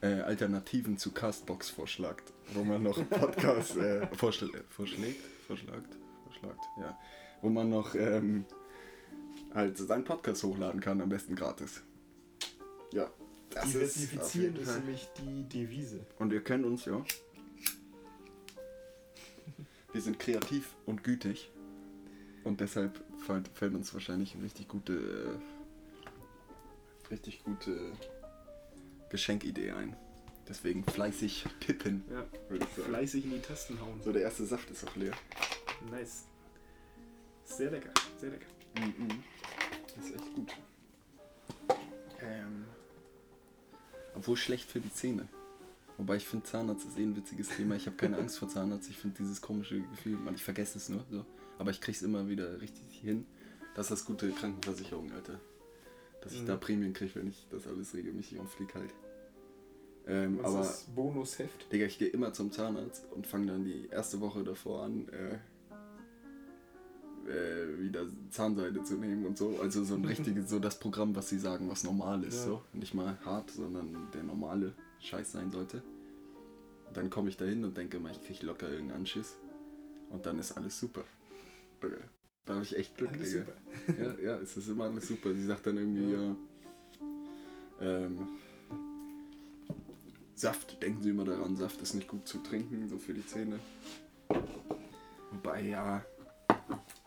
äh, Alternativen zu Castbox vorschlagt, wo man noch Podcast äh, vorschl äh, vorschlägt, vorschlagt, vorschlagt, ja, wo man noch ähm, halt seinen Podcast hochladen kann, am besten gratis. Ja, das ist Diversifizieren ist Fall. nämlich die Devise. Und ihr kennt uns, ja. Wir sind kreativ und gütig. Und deshalb fällt, uns wahrscheinlich eine richtig gute, äh, richtig gute Geschenkidee ein. Deswegen fleißig tippen, Ja. Fleißig in die Tasten hauen. So, der erste Saft ist auch leer. Nice. Sehr lecker, sehr lecker. Mhm. Das ist echt gut. Ähm, obwohl schlecht für die Zähne. Wobei ich finde, Zahnarzt ist eh ein witziges Thema. Ich habe keine Angst vor Zahnarzt. Ich finde dieses komische Gefühl, man, ich vergesse es nur. So. Aber ich kriege es immer wieder richtig hin. Das ist das gute Krankenversicherung, Alter. Dass ich Mhm. da Prämien kriege, wenn ich das alles regelmäßig umfliege halt. Ähm, Was aber ist Bonusheft? Digga, ich gehe immer zum Zahnarzt und fange dann die erste Woche davor an, äh, äh, wieder Zahnseide zu nehmen und so. Also so ein richtiges, so das Programm, was sie sagen, was normal ist. Ja. So. Nicht mal hart, sondern der normale Scheiß sein sollte. Und dann komme ich da hin und denke mal, ich kriege locker irgendeinen Anschiss. Und dann ist alles super. Digga, Da habe ich echt Glück, Alles Digga. Ja, ja, es ist immer alles super. Sie sagt dann irgendwie, ja. ähm, Saft, denken Sie immer daran, Saft ist nicht gut zu trinken, so für die Zähne. Wobei, ja,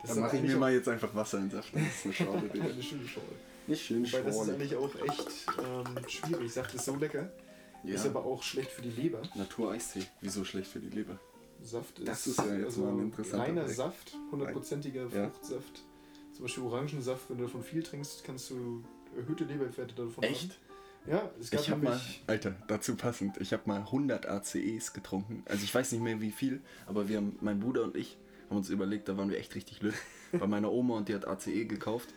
Das dann ist mache ich mir mal jetzt einfach Wasser in Saft. Das ist eine Schorle, Digga. eine schöne Schorle. Nicht schön Wobei das ist eigentlich auch echt ähm, schwierig. Saft ist so lecker, ist Ja, aber auch schlecht für die Leber. Natur-Eistee. Wieso schlecht für die Leber? Saft ist, Das ist ja jetzt mal ein interessanter reiner Blick. Saft, hundertprozentiger Ja. Fruchtsaft. Zum Beispiel Orangensaft, wenn du davon viel trinkst, kannst du erhöhte Leberwerte davon Echt? haben. Ja, es gab Ich habe mal. Alter, dazu passend, ich habe mal 100 ACEs getrunken. Also ich weiß nicht mehr wie viel, aber wir haben, mein Bruder und ich, haben uns überlegt, da waren wir echt richtig lütt. Bei meiner Oma und die hat ACE gekauft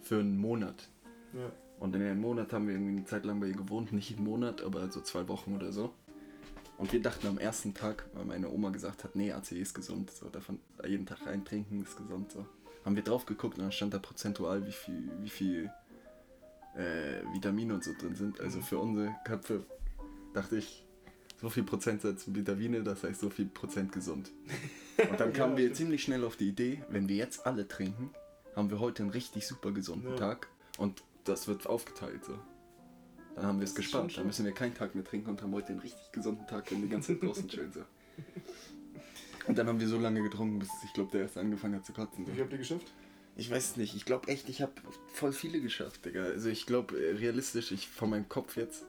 für einen Monat. Ja, Und in dem Monat haben wir irgendwie eine Zeit lang bei ihr gewohnt, nicht einen Monat, aber so zwei Wochen oder so. Und wir dachten am ersten Tag, weil meine Oma gesagt hat, nee, ACE ist gesund, so davon jeden Tag reintrinken ist gesund, so. Haben wir drauf geguckt und dann stand da prozentual, wie viel, wie viel äh, Vitamine und so drin sind. Also für unsere Köpfe dachte ich, so viel Prozentsatz Vitamine, das heißt so viel Prozent gesund. Und dann kamen Ja, wir stimmt. ziemlich schnell auf die Idee, wenn wir jetzt alle trinken, haben wir heute einen richtig super gesunden Ja. Tag und das wird aufgeteilt so. Dann haben wir es gespannt. Dann müssen wir keinen Tag mehr trinken und haben heute einen richtig gesunden Tag, wenn die ganze Zeit draußen chillen so. Und dann haben wir so lange getrunken, bis ich glaube, der erst angefangen hat zu kotzen. wie So. viel habt ihr geschafft? Ich weiß es nicht. Ich glaube echt, ich habe voll viele geschafft, Digga. Also ich glaube realistisch, ich von meinem Kopf jetzt,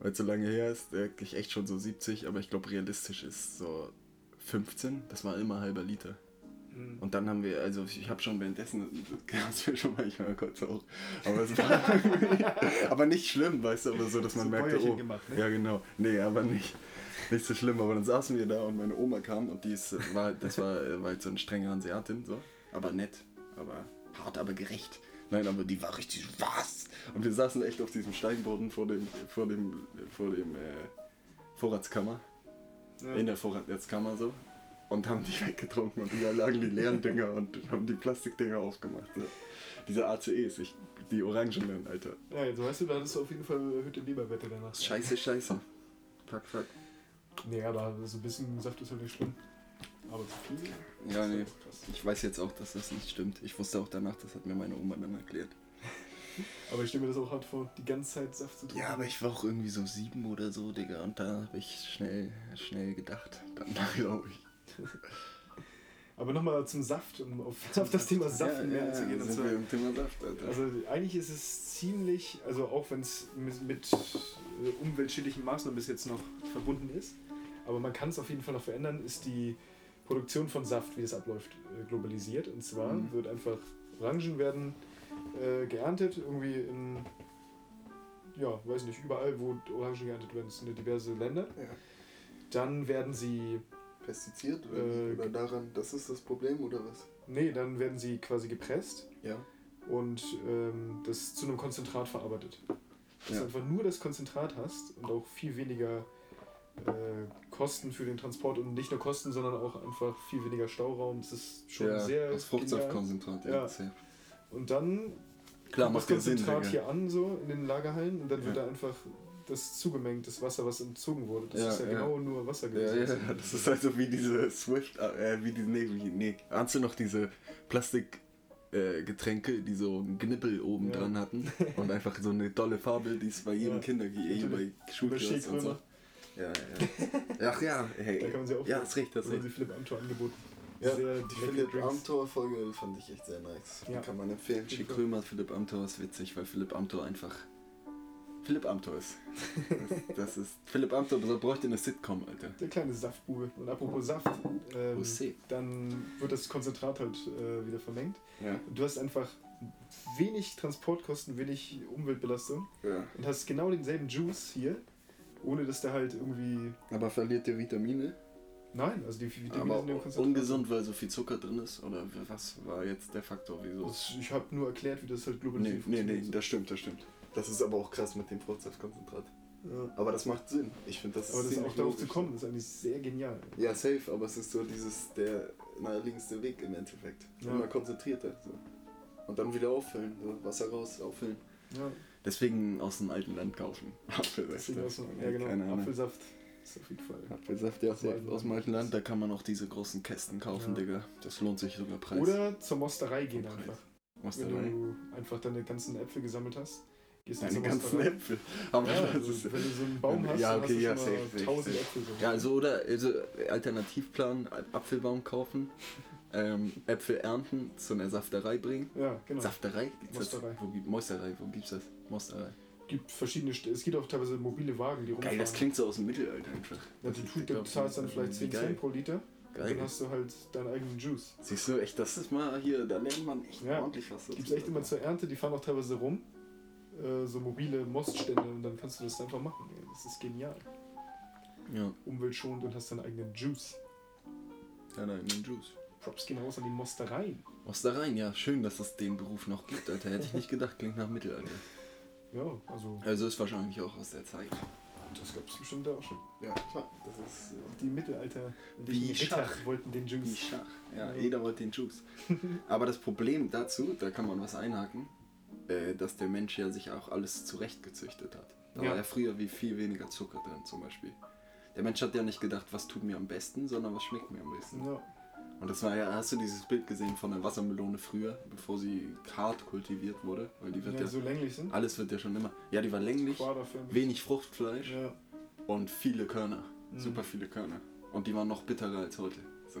weil es so lange her ist, denke ich echt schon so 70, aber ich glaube realistisch ist so 15. Das war immer halber Liter. Hm. Und dann haben wir, also ich habe schon währenddessen, das wir schon manchmal kurz auch, aber es war aber nicht schlimm, weißt du, oder so, dass man So merkte, Bäuerchen oh, gemacht, ne? ja genau, nee, aber nicht, nicht so schlimm, aber dann saßen wir da und meine Oma kam und die ist, war, das war, war halt so eine strenge Hanseatin, so, aber nett, aber hart, aber gerecht. Nein, aber die war richtig, was? Und wir saßen echt auf diesem Steinboden vor dem, vor dem, vor dem, äh, Vorratskammer Ja. in der Vorratskammer so. und haben die weggetrunken und überall lagen die leeren Dinger und haben die Plastikdinger aufgemacht. So. Diese ACEs, ich, die Orangenen, Alter. Ja, jetzt weißt du, da hattest du auf jeden Fall erhöhte Leberwette danach. Scheiße, scheiße. Fuck, fuck. Nee, aber so ein bisschen Saft ist halt nicht schlimm. Aber zu viel? Ja, nee. Ich weiß jetzt auch, dass das nicht stimmt. Ich wusste auch danach, das hat mir meine Oma dann erklärt. Aber ich stelle mir das auch hart vor, die ganze Zeit Saft zu trinken. Ja, aber ich war auch irgendwie so sieben oder so, Digga. Und da habe ich schnell, schnell gedacht. Dann glaube ich. Aber nochmal zum Saft, um auf, auf das Thema Saft mehr einzugehen. und sind wir im Thema Saft, Alter. Also eigentlich ist es ziemlich, also auch wenn es mit, mit äh, umweltschädlichen Maßnahmen bis jetzt noch verbunden ist, aber man kann es auf jeden Fall noch verändern, ist die Produktion von Saft, wie das abläuft, äh, globalisiert. Und zwar Mhm. wird einfach, Orangen werden äh, geerntet, irgendwie in, ja, weiß nicht, überall, wo Orangen geerntet werden, sind diverse Länder. Ja. Dann werden sie, Pestizid Äh, oder daran, das ist das Problem oder was? nee, dann werden sie quasi gepresst Ja. und ähm, das zu einem Konzentrat verarbeitet. Dass Ja. du einfach nur das Konzentrat hast und auch viel weniger Kosten für den Transport und nicht nur Kosten, sondern auch einfach viel weniger Stauraum. Das ist schon ja, sehr genial. Fruchtsaftkonzentrat, ja. Ja. Und dann Klar, kommt das ja Sinn, Konzentrat Digga. hier an, so in den Lagerhallen, und dann wird Ja. da einfach das zugemengt, das Wasser, was entzogen wurde. Das Ja, ist ja, ja. genau nur Wasser Ja, gewesen. ja, das ist also wie diese Swift, äh, wie die, nee, wie, nee, ahnst du noch diese Plastik, äh, Getränke, die so einen Knippel oben Ja. dran hatten und einfach so eine tolle Farbe, die es bei jedem Ja. Kinder, eh bei Schulkiosk und so. Ja, ja. Ach ja, hey. Da kann man sie auch ja, ist recht, das ist haben sie recht. Philipp Amthor angeboten. Ja, die Philipp. Amthor-Folge fand ich echt sehr nice. Die Ja. kann man empfehlen. Schick. Krömer, Philipp Amthor ist witzig, weil Philipp Amthor einfach Philipp Amthor ist. Das, das ist Philipp Amthor bräuchte eine Sitcom, Alter. Der kleine Saftbube. Und apropos Saft, ähm, dann wird das Konzentrat halt äh, wieder vermengt. Ja, Und du hast einfach wenig Transportkosten, wenig Umweltbelastung ja. und hast genau denselben Juice hier, ohne dass der halt irgendwie. Aber verliert der Vitamine? Nein, also die Vitamine Aber sind im Konzentrat. ungesund, weil so viel Zucker drin ist? Oder was war jetzt der Faktor, wieso? Das, ich habe nur erklärt, wie das halt Nee, globalisiert nee, nee, funktioniert. das stimmt, das stimmt. Das ist aber auch krass mit dem Fruchtsaftkonzentrat. Ja. Aber das macht Sinn. Ich finde das Aber das ziemlich auch darauf zu kommen, ist eigentlich sehr genial. Ja, safe, aber es ist so dieses der naheliegendste Weg im Endeffekt. Ja. Immer konzentrierter. So. Und dann wieder auffüllen, so Wasser raus, auffüllen. Ja, Deswegen aus dem alten Land kaufen. Apfelsaft. aus ja genau, Keine Ahnung. Apfelsaft ist auf jeden Fall. Apfelsaft, ja, Aus alten aus dem Land. alten Land, da kann man auch diese großen Kästen kaufen, Ja. Digga. Das lohnt sich sogar Preis. Oder zur Mosterei gehen Preis. einfach. Was Wenn du einfach deine ganzen Äpfel gesammelt hast, gehst du Deine zur ganzen Mosterei. Äpfel. Aber Ja, also, ist, wenn du so einen Baum hast, Ja, dann okay, hast du ja, schon safe, mal safe, 1000 safe. Äpfel. So. ja, also oder also Alternativplan, Apfelbaum kaufen, ähm, Äpfel ernten, zu einer Safterei bringen. ja genau. Safterei? Gibt's Mosterei. Das? Wo, gibt- Mosterei, wo gibt's das? Mosterei. gibt verschiedene, St- es gibt auch teilweise mobile Wagen, die rumfahren. Geil, das klingt so aus dem Mittelalter einfach. Ja, du, du, du zahlst dann vielleicht 10 Wie geil. Cent pro Liter und Geil. dann hast du halt deinen eigenen Juice. Siehst du, echt, das ist mal hier, da lernt man echt Ja. ordentlich was. Gibt es echt immer zur Ernte, die fahren auch teilweise rum, äh, so mobile Moststände und dann kannst du das einfach machen. ey. Das ist genial. Ja, Umweltschonend und hast deinen eigenen Juice. nein, den Juice. Props gehen raus an die Mostereien. Mostereien, ja, schön, dass es den Beruf noch gibt, Alter. Hätte ich nicht gedacht, klingt nach Mittelalter. Ja, also Also ist wahrscheinlich auch aus der Zeit. das gab es bestimmt auch schon. Ja, klar. Das ist Die Mittelalter Wie Ritter Schach. wollten den wie Juice. Schach. Ja, Ja. jeder wollte den Juice. Aber das Problem dazu, da kann man was einhaken, äh, dass der Mensch ja sich auch alles zurechtgezüchtet hat. Da Ja. war ja früher wie viel weniger Zucker drin zum Beispiel. Der Mensch hat ja nicht gedacht, was tut mir am besten, sondern was schmeckt mir am besten. Ja, Und das war ja, hast du dieses Bild gesehen von der Wassermelone früher, bevor sie hart kultiviert wurde? Weil die wird ja, ja, so länglich sind. alles wird ja schon immer. Ja, die war länglich, wenig Fruchtfleisch Ja, und viele Körner. Mhm. Super viele Körner. Und die waren noch bitterer als heute. So.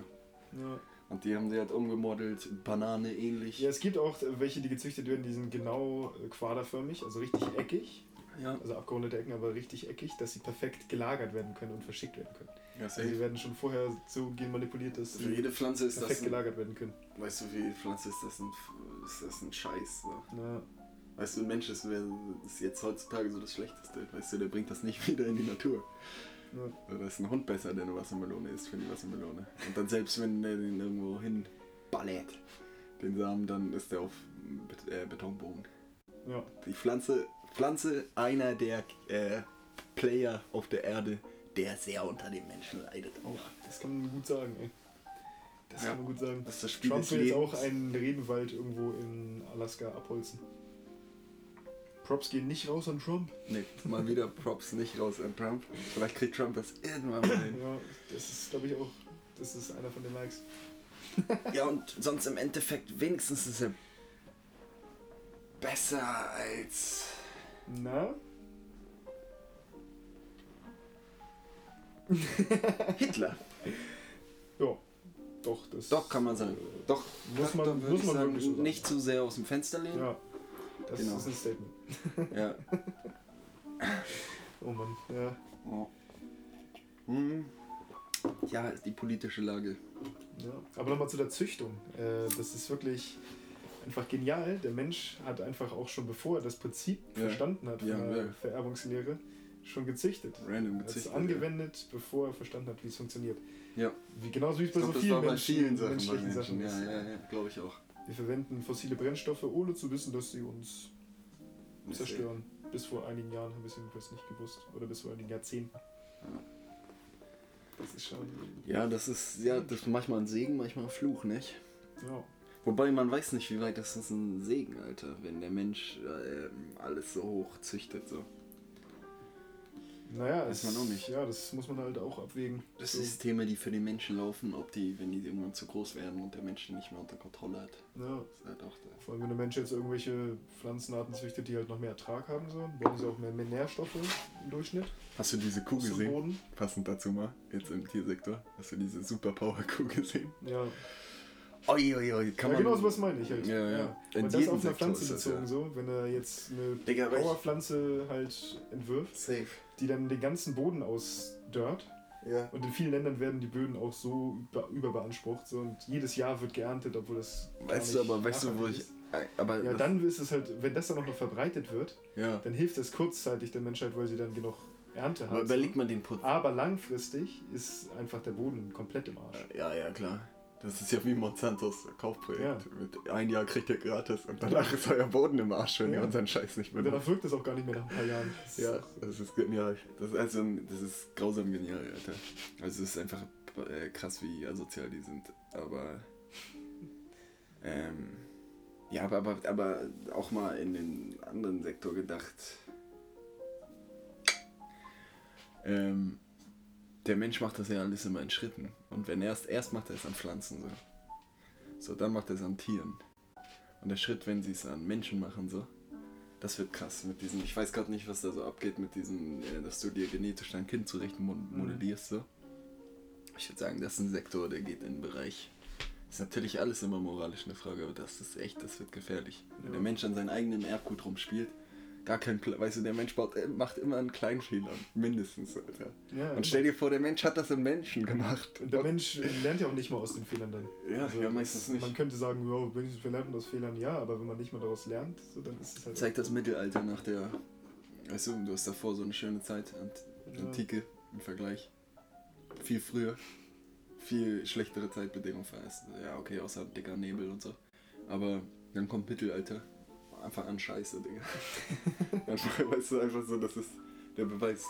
ja. Und die haben sie halt umgemodelt, Banane ähnlich. ja, es gibt auch welche, die gezüchtet werden, die sind genau äh, quaderförmig, also richtig eckig. Ja, Also abgerundete Ecken, aber richtig eckig, dass sie perfekt gelagert werden können und verschickt werden können. Ja Also sie safe. werden schon vorher so gen manipuliert, dass Für sie jede Pflanze ist das perfekt ein, gelagert werden können. Weißt du, für jede Pflanze ist das ein, ist das ein Scheiß. So. Ja, Weißt du, ein Mensch ist, ist jetzt heutzutage so das Schlechteste. Weißt du, der bringt das nicht wieder in die Natur. ja. Also, Da ist ein Hund besser, der eine Wassermelone isst für die Wassermelone. Und dann selbst wenn der den irgendwo hin ballert, den Samen, dann ist der auf äh, Betonboden. ja. Die Pflanze, Pflanze einer der äh, Player auf der Erde, der sehr unter den Menschen leidet. Oh, das kann man gut sagen, ey. Das Ja. kann man gut sagen. Das ist das Spiel Trump will jetzt auch einen Regenwald irgendwo in Alaska abholzen. Props gehen nicht raus an Trump. Nee, mal wieder Props nicht raus an Trump. Vielleicht kriegt Trump das irgendwann mal hin. Ja, das ist, glaube ich, auch. Das ist einer von den Likes. Ja, und sonst im Endeffekt wenigstens ist er besser als Na? Hitler. Ja. Doch, das. Doch, kann man sagen. Doch, Muss man- doch, muss man sagen, wirklich so sagen. nicht zu sehr aus dem Fenster lehnen. Ja. Das Genau. ist ein Statement. Ja. Oh Mann, ja. Oh. Hm. Ja, ist die politische Lage. ja. Aber nochmal zu der Züchtung. Äh, das ist wirklich einfach genial. Der Mensch hat einfach auch schon bevor er das Prinzip Ja. verstanden hat von Ja, der ja. Vererbungslehre, schon gezüchtet. Random Er hat es gezüchtet. angewendet, bevor er verstanden hat, wie es funktioniert. Ja. Wie, genauso wie es bei glaub, so vielen, Menschen, vielen Sachen bei menschlichen Menschen. Sachen Ja, ist. ja, ja, glaube ich auch. Wir verwenden fossile Brennstoffe, ohne zu wissen, dass sie uns zerstören. Bis vor einigen Jahren haben wir es jedenfalls nicht gewusst. Oder bis vor einigen Jahrzehnten. Das ist schon. Ja, das ist ja das ist manchmal ein Segen, manchmal ein Fluch, nicht? Ja. Wobei man weiß nicht, wie weit das ist ein Segen, Alter, wenn der Mensch äh, alles so hoch züchtet. So. Naja, es, man auch nicht. ja, das muss man halt auch abwägen. Das So. Systeme, die für den Menschen laufen, ob die, wenn die irgendwann zu groß werden und der Mensch die nicht mehr unter Kontrolle hat, Ja, ist halt auch da. vor allem wenn der Mensch jetzt irgendwelche Pflanzenarten züchtet, die halt noch mehr Ertrag haben sollen, brauchen sie auch mehr, mehr Nährstoffe im Durchschnitt. Hast du diese Kuh gesehen? Boden. Passend dazu mal, jetzt im Tiersektor. Hast du diese Superpower-Kuh gesehen? Ja, Oi, oi, oi, kann ja man. genau so was meine ich halt. Ja, ja. In Und das auf eine Pflanze das, bezogen ja. so, wenn er jetzt eine Digga, Powerpflanze halt entwirft, Safe. Die dann den ganzen Boden ausdörrt. Ja. Und in vielen Ländern werden die Böden auch so über, überbeansprucht so, und jedes Jahr wird geerntet, obwohl das. Weißt du, aber weißt du, wo ich. ist. Aber Ja, dann ist es halt, wenn das dann auch noch verbreitet wird, Ja. dann hilft das kurzzeitig der Menschheit, weil sie dann genug Ernte Aber hat. überlegt man den Putz. Aber langfristig ist einfach der Boden komplett im Arsch. Ja, ja, klar. Das ist ja wie Monsantos Kaufprojekt. Ja. Mit ein Jahr kriegt ihr gratis und danach ist euer Boden im Arsch, wenn Ja. ihr unseren Scheiß nicht Und benutzt. danach wirkt es auch gar nicht mehr nach ein paar Jahren. Das Ja, das ist genial. Das ist, also, das ist grausam genial, Alter. Also es ist einfach äh, krass, wie asozial die sind. Aber ähm, ja, aber, aber, aber auch mal in den anderen Sektor gedacht. Ähm, der Mensch macht das ja alles immer in Schritten. Und wenn erst, erst macht er es an Pflanzen so. So, dann macht er es an Tieren. Und der Schritt, wenn sie es an Menschen machen, so, das wird krass mit diesem, ich weiß gerade nicht, was da so abgeht mit diesem, äh, dass du dir genetisch dein Kind zurecht mo- modellierst, so. Ich würde sagen, das ist ein Sektor, der geht in den Bereich. Ist natürlich alles immer moralisch eine Frage, aber das ist echt, das wird gefährlich. Wenn Ja. der Mensch an seinem eigenen Erbgut rumspielt, gar kein, weißt du, der Mensch baut, äh, macht immer einen kleinen Fehler, mindestens, Alter. Ja, Und stell dir vor, der Mensch hat das im Menschen gemacht. und der Mensch lernt ja auch nicht mal aus den Fehlern dann. Ja, Also ja, meistens nicht. Man könnte sagen, wenigstens wir lernen aus Fehlern, ja, aber wenn man nicht mal daraus lernt, so, dann ist es halt. zeigt das Mittelalter nach der. Weißt du, du hast davor so eine schöne Zeit, Ant Ja. Antike im Vergleich. Viel früher. Viel schlechtere Zeitbedingungen für. Ja, okay, außer dicker Nebel und so. Aber dann kommt Mittelalter. Einfach an Scheiße, Digga. einfach, weißt du, einfach so, das ist der Beweis.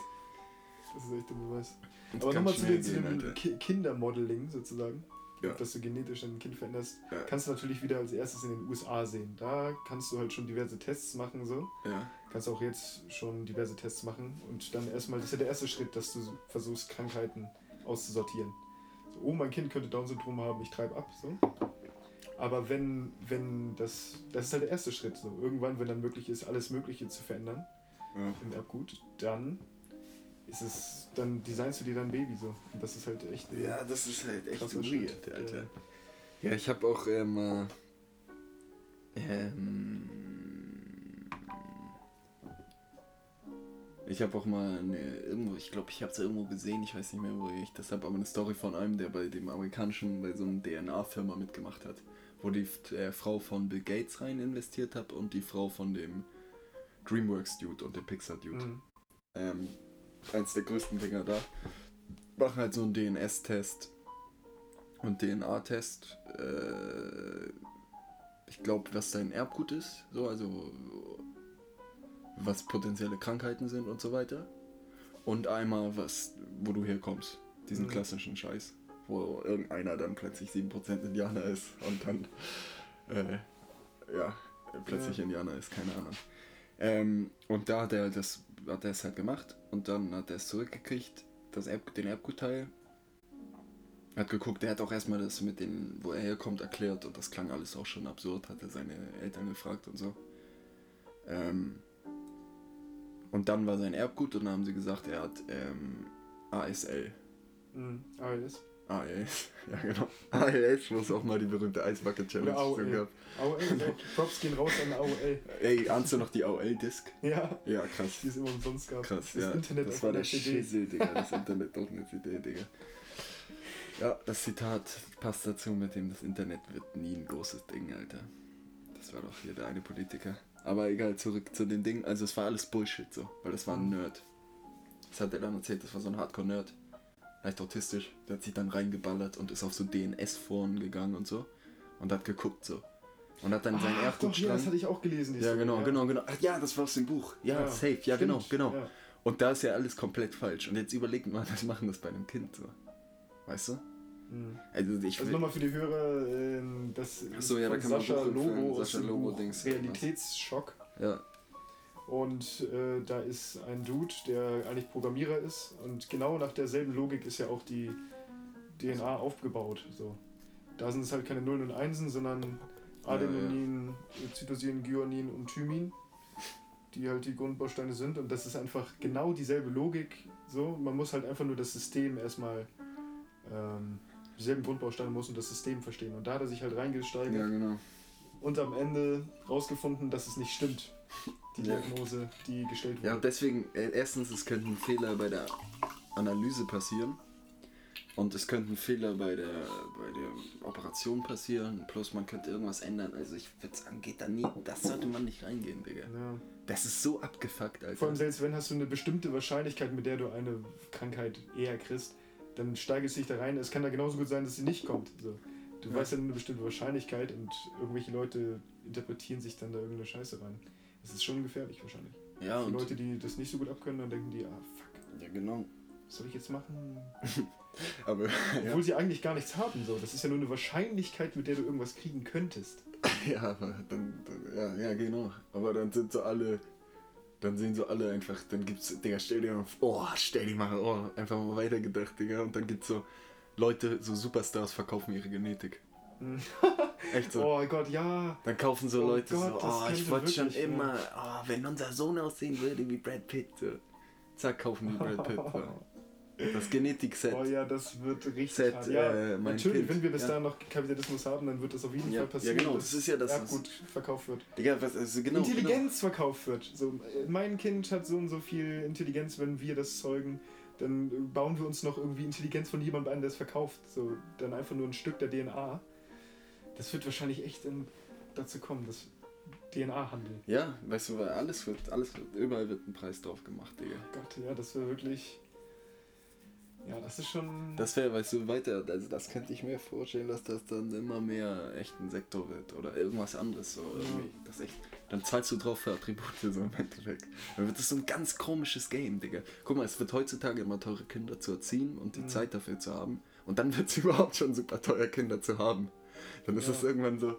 Das ist echt der Beweis. Und Aber nochmal zu, den, zu dem. Ki Kindermodeling sozusagen, Ja. dass du genetisch dein Kind veränderst, Ja. kannst du natürlich wieder als erstes in den USA sehen. Da kannst du halt schon diverse Tests machen, so. Ja, Kannst auch jetzt schon diverse Tests machen und dann erstmal, das ist ja der erste Schritt, dass du versuchst, Krankheiten auszusortieren. So, oh, mein Kind könnte Down-Syndrom haben, ich treibe ab, so. Aber wenn, wenn das, das ist halt der erste Schritt, so. Irgendwann, wenn dann möglich ist, alles Mögliche zu verändern ja. im Erbgut, dann ist es, dann designst du dir dein Baby so. Und das ist halt echt. Ja, das ist halt echt krasser weird. Alter. Ja, ich habe auch ähm, äh, ähm, ich habe auch mal eine, irgendwo, ich glaube, ich habe es irgendwo gesehen, ich weiß nicht mehr, wo ich das habe, aber eine Story von einem, der bei dem amerikanischen, bei so einer DNA-Firma mitgemacht hat, wo die äh, Frau von Bill Gates rein investiert hat und die Frau von dem DreamWorks-Dude und dem Pixar-Dude Mhm. ähm, eins der größten Dinger da. Machen halt so einen DNS-Test und DNA-Test. Äh, ich glaube, was dein Erbgut ist, so, also was potenzielle Krankheiten sind und so weiter. Und einmal was, wo du herkommst. Diesen Mhm. klassischen Scheiß. Wo irgendeiner dann plötzlich 7% Indianer ist und dann, äh, ja, plötzlich Ja. Indianer ist, keine Ahnung. Ähm, und da hat er das, hat er es halt gemacht und dann hat er es zurückgekriegt, das Erb, den Erbgutteil. Er hat geguckt, er hat auch erstmal das mit den, wo er herkommt, erklärt und das klang alles auch schon absurd, hat er seine Eltern gefragt und so. Ähm, und dann war sein Erbgut und dann haben sie gesagt, er hat ähm, ASL. Mhm. ALS. ALS, ja genau. ALS, wo es auch mal die berühmte Eisbucket Challenge Oder so gab. AOL, ja. Props gehen raus an AOL. Ey, ahnst du noch die AOL-Disc? Ja, Ja, krass. die es immer umsonst gab. Krass, das ja. Internet das war der. Schissel, Digga. Das Internet auf eine CD, Digga. Ja, das Zitat passt dazu mit dem, das Internet wird nie ein großes Ding, Alter. Das war doch hier der eine Politiker. Aber egal, zurück zu den Dingen. Also es war alles Bullshit so, weil das war ein Mhm. Nerd. Das hat er dann erzählt, das war so ein Hardcore-Nerd. Leicht autistisch. Der hat sich dann reingeballert und ist auf so DNS-Foren gegangen und so. Und hat geguckt so. Und hat dann sein Ach, doch, ja, das hatte ich auch gelesen. Ja, genau, genau, genau. Ach ja, das war aus dem Buch. Ja, safe. Ja, genau, stimmt, genau. Ja. Und da ist ja alles komplett falsch. Und jetzt überlegt mal, das machen das bei einem Kind so. Weißt du? Mhm. Also ich Also nochmal für die Hörer, ähm, das Ach so, ja, da kann man Sascha empfehlen. Logo Sascha Logo Dings. Realitätsschock. Ja, Und äh, da ist ein Dude, der eigentlich Programmierer ist. Und genau nach derselben Logik ist ja auch die DNA aufgebaut. So. Da sind es halt keine Nullen und Einsen, sondern Ja, Adenonin, Cytosin, Guanin und Thymin, die halt die Grundbausteine sind. Und das ist einfach genau dieselbe Logik. So, man muss halt einfach nur das System erstmal, ähm, dieselben Grundbausteine muss und das System verstehen. Und da hat er sich halt reingesteigert ja, genau. und am Ende rausgefunden, dass es nicht stimmt, Ja. Diagnose, die gestellt Ja, wurde. und deswegen, äh, erstens, es könnten Fehler bei der Analyse passieren. Und es könnten Fehler bei der, bei der Operation passieren. Plus man könnte irgendwas ändern. Also ich würde sagen, geht da nie. Das sollte man nicht reingehen, Digga. Ja. Das ist so abgefuckt, Alter. Vor allem selbst wenn hast du eine bestimmte Wahrscheinlichkeit, mit der du eine Krankheit eher kriegst, dann steigest du dich da rein. Es kann da genauso gut sein, dass sie nicht kommt. So. Du Ja. weißt ja nur eine bestimmte Wahrscheinlichkeit und irgendwelche Leute interpretieren sich dann da irgendeine Scheiße rein. Das ist schon gefährlich wahrscheinlich. ja, Für und, Leute, die das nicht so gut abkönnen, dann denken die, ah fuck, ja, genau. was soll ich jetzt machen? Aber ja. Obwohl sie eigentlich gar nichts haben. So. Das ist ja nur eine Wahrscheinlichkeit, mit der du irgendwas kriegen könntest. Ja, aber dann, dann ja, ja, genau. Aber dann sind so alle, dann sehen so alle einfach, dann gibt's, Digga, stell dir mal, oh, stell dir mal, oh, einfach mal weitergedacht, Digga. Und dann gibt's so Leute, so Superstars verkaufen ihre Genetik. Echt so. Oh Gott, ja. Dann kaufen so Oh Leute Gott, so, oh, ich wollte schon immer, oh, wenn unser Sohn aussehen würde wie Brad Pitt, so. Zack, kaufen die Brad Pitt. So. Das Genetikset. Oh ja, das wird richtig Set, hart. Ja, äh, mein natürlich, Kind. wenn wir bis Ja. dahin noch Kapitalismus haben, dann wird das auf jeden Ja, Fall passieren, ja, genau, das ist ja das, Erbgut verkauft wird. Digga, was, also genau, Intelligenz verkauft wird. So, mein Kind hat so und so viel Intelligenz, wenn wir das zeugen, dann bauen wir uns noch irgendwie Intelligenz von jemandem ein, der es verkauft. So, dann einfach nur ein Stück der DNA. Das wird wahrscheinlich echt in, dazu kommen, das DNA-Handel. Ja, weißt du, weil alles wird, alles wird, überall wird ein Preis drauf gemacht, Digga. Gott, ja, das wäre wirklich. Ja, das ist schon. Das wäre, weißt du, weiter, also das könnte ich mir vorstellen, dass das dann immer mehr echt ein Sektor wird oder irgendwas anderes so irgendwie. Das echt, dann zahlst du drauf für Attribute so im Endeffekt. Dann wird das so ein ganz komisches Game, Digga. Guck mal, es wird heutzutage immer teure Kinder zu erziehen und die Mhm. Zeit dafür zu haben. Und dann wird es überhaupt schon super teuer, Kinder zu haben. Dann ist Ja. es irgendwann so,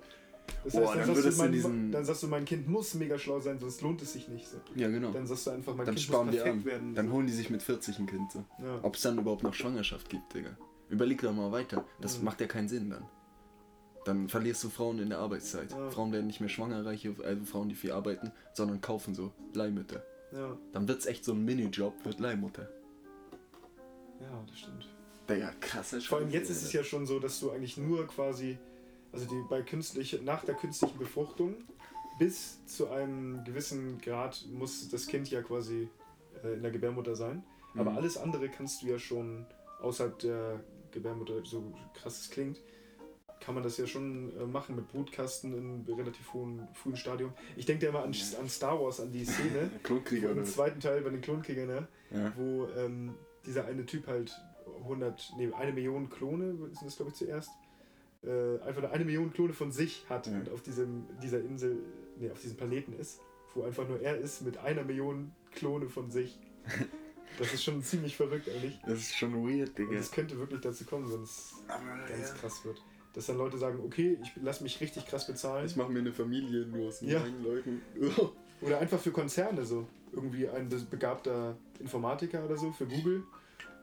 Das Boah, heißt, dann, dann sagst mein, diesen- dann sagst du, mein Kind muss mega schlau sein, sonst lohnt es sich nicht. So. ja genau. Dann sagst du einfach, mein Dann Kind sparen muss die perfekt an. werden. Dann holen die sich mit 40 ein Kind so. ja. Ob es dann überhaupt noch Schwangerschaft gibt, Digga. Überleg doch mal weiter. Das Mhm. macht ja keinen Sinn dann. Dann verlierst du Frauen in der Arbeitszeit. Ja. Frauen werden nicht mehr schwanger, reiche, also Frauen, die viel arbeiten, sondern kaufen so Leihmütter. ja, Dann wird's echt so ein Minijob, wird Leihmutter. ja, das stimmt. Digga, krasser Vor allem jetzt ist es ja schon so, dass du eigentlich nur quasi, also die, bei künstlich, nach der künstlichen Befruchtung bis zu einem gewissen Grad muss das Kind ja quasi äh, in der Gebärmutter sein. Aber Mhm. alles andere kannst du ja schon außerhalb der Gebärmutter, so krass es klingt, kann man das ja schon äh, machen mit Brutkasten in relativ hohen, frühen Stadium. Ich denke da immer an, an Star Wars, an die Szene Klonkrieger im was? zweiten Teil bei den Klonkriegern, ne? Ja. wo ähm, dieser eine Typ halt 100, nee, eine Million Klone, sind das glaube ich zuerst, äh, einfach nur eine Million Klone von sich hat Ja. und auf diesem, dieser Insel, nee, auf diesem Planeten ist, wo einfach nur er ist mit einer Million Klone von sich. Das ist schon ziemlich verrückt eigentlich. Das ist schon weird, Und Digga. es könnte wirklich dazu kommen, wenn es ganz ja. krass wird. Dass dann Leute sagen, okay, ich lass mich richtig krass bezahlen. Ich mache mir eine Familie nur aus Ja. neun Leuten. Oder einfach für Konzerne so. Irgendwie ein be- begabter Informatiker oder so für Google.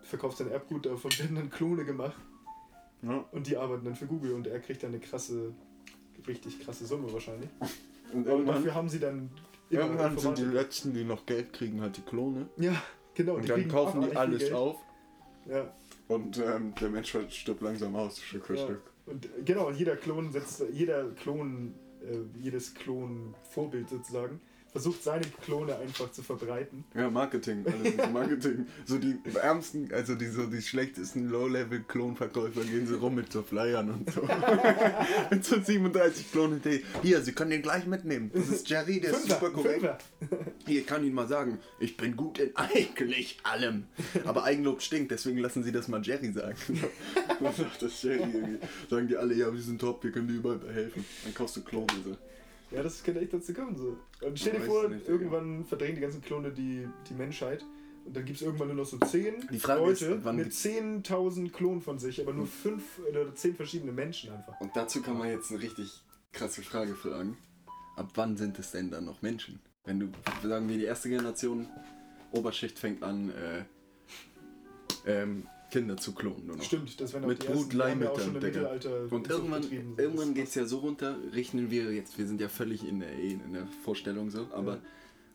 Verkauft sein Erbgut, davon werden dann Klone gemacht. Ja. Und die arbeiten dann für Google und er kriegt dann eine krasse, richtig krasse Summe wahrscheinlich. Und Aber dafür haben sie dann irgendwann sind die. Letzten, die noch Geld kriegen, halt die Klone. Ja, genau. Und dann kaufen die alles auf. Ja, Und ähm, der Mensch stirbt langsam aus, Stück für ja. Stück. Und äh, genau, und jeder Klon setzt, jeder Klon, äh, jedes Klon-Vorbild sozusagen, versucht seine Klone einfach zu verbreiten. Ja, Marketing, alles Marketing. so die ärmsten, also die so die schlechtesten Low-Level-Klonverkäufer gehen so rum mit so Flyern und so. mit so 37 Klonen. Hier, Sie können den gleich mitnehmen. Das ist Jerry, der ist super korrekt. Fünfer. Hier kann Ihnen mal sagen, ich bin gut in eigentlich allem. Aber Eigenlob stinkt, deswegen lassen Sie das mal Jerry sagen. Das Jerry irgendwie. Sagen die alle, ja, wir sind top, wir können dir überall helfen. Dann kaufst du Klone so. Ja, das könnte echt dazu kommen. So. Und stell dir vor, nicht, irgendwann verdrängen die ganzen Klone die, die Menschheit. Und dann gibt es irgendwann nur noch so zehn Die Frage ist, Leute wann mit gibt's- 10.000 Klonen von sich, aber nur fünf oder zehn verschiedene Menschen einfach. Und dazu kann man jetzt eine richtig krasse Frage fragen. Ab wann sind es denn dann noch Menschen? Wenn du, sagen wir, die erste Generation, Oberschicht fängt an, äh, ähm, Kinder zu klonen. Nur noch. Stimmt, das wären auch Mit die ersten, haben ja auch schon im Brutleihmüttern, Mittelalter Und irgendwann, irgendwann geht es ja so runter, rechnen wir jetzt, wir sind ja völlig in der, eh in der Vorstellung so, aber Ja.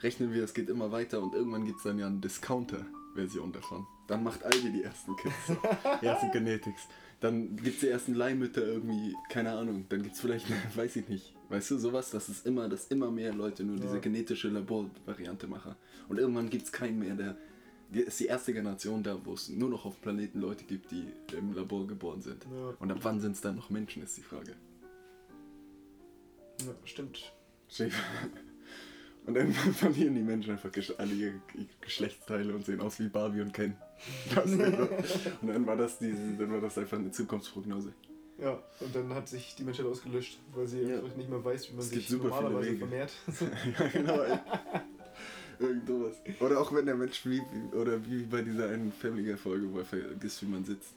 rechnen wir, es geht immer weiter und irgendwann gibt es dann ja eine Discounter-Version davon. Dann macht Aldi die ersten Kids, so. die ersten Genetics. Dann gibt es die ersten Leihmütter irgendwie, keine Ahnung, dann gibt es vielleicht, weiß ich nicht, weißt du, sowas, dass es immer, dass immer mehr Leute nur diese Ja. genetische Laborvariante machen. Und irgendwann gibt es keinen mehr, der, ist die erste Generation da, wo es nur noch auf Planeten Leute gibt, die im Labor geboren sind. Ja, Und ab wann sind es dann noch Menschen, ist die Frage. ja, stimmt. Und irgendwann verlieren die Menschen einfach alle ihre Geschlechtsteile und sehen aus wie Barbie und Ken. Und dann war das diese, dann war das einfach eine Zukunftsprognose. Ja, und dann hat sich die Menschheit ausgelöscht, weil sie Ja. einfach nicht mehr weiß, wie man Es sich normalerweise vermehrt. ja, genau. Ey. Irgend sowas. Oder auch wenn der Mensch wie, oder wie bei dieser einen Family Guy Folge, wo er vergisst, wie man sitzt.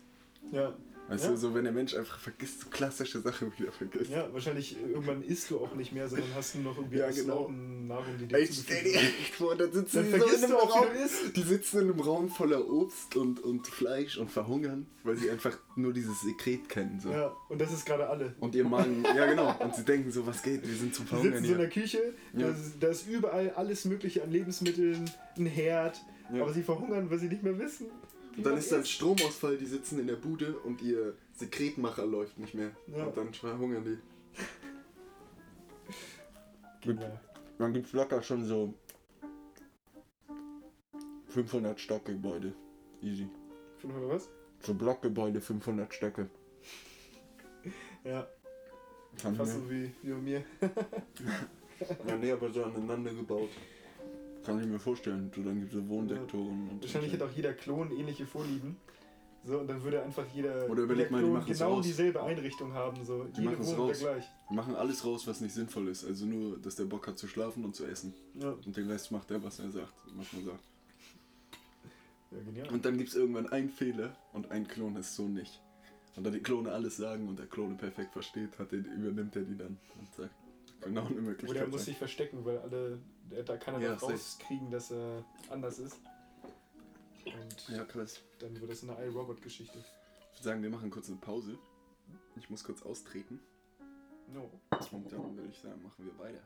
ja, Weißt Ja. du, so wenn der Mensch einfach vergisst, so klassische Sachen wieder vergisst. ja, wahrscheinlich irgendwann isst du auch nicht mehr, sondern hast nur noch irgendwie Ja, genau. Astronauten-Nahrung, die dir Ey, stell dir echt vor, dann sitzen die so in einem du auch, Raum, du die sitzen in einem Raum voller Obst und, und Fleisch und verhungern, weil sie einfach nur dieses Sekret kennen. So. Ja, und das ist gerade alle. Und ihr Magen, ja genau, und sie denken so, was geht, wir sind zum Verhungern sitzen so in der hier. Küche, Ja. da, ist, da ist überall alles mögliche an Lebensmitteln, ein Herd, Ja. aber sie verhungern, weil sie nicht mehr wissen. Und dann ist dann isst. Stromausfall, die sitzen in der Bude und ihr Sekretmacher läuft nicht mehr. Ja. Und dann verhungern die. Genial. Dann gibt es locker schon so 500 Stockgebäude. Easy. 500 was? So Blockgebäude, 500 Stöcke. Ja, Kann fast so wie, wie bei mir. Ja, nee, aber so aneinander gebaut. Kann ich mir vorstellen. So, dann gibt es so Wohnsektoren und Wahrscheinlich hat auch jeder Klon ähnliche Vorlieben. So, und dann würde einfach jeder, Oder überleg jeder mal, die Klon machen's genau raus. dieselbe Einrichtung haben. So. Die Jede machen's Wohnung raus. gleich. Die machen alles raus, was nicht sinnvoll ist. Also nur, dass der Bock hat zu schlafen und zu essen. Ja, Und den Rest macht er, was er sagt. Was man sagt. ja genial. Und dann gibt es irgendwann einen Fehler und ein Klon ist so nicht. Und da die Klone alles sagen und der Klone perfekt versteht, hat den, übernimmt er die dann und sagt, genau eine Oder er Möglichkeit. muss sein. sich verstecken, weil alle, da kann er Ja, rauskriegen, dass er anders ist. Und Ja, krass. dann wird das eine iRobot-Geschichte. Ich würde sagen, wir machen kurz eine Pause. Ich muss kurz austreten No. und dann würde ich sagen, machen wir weiter.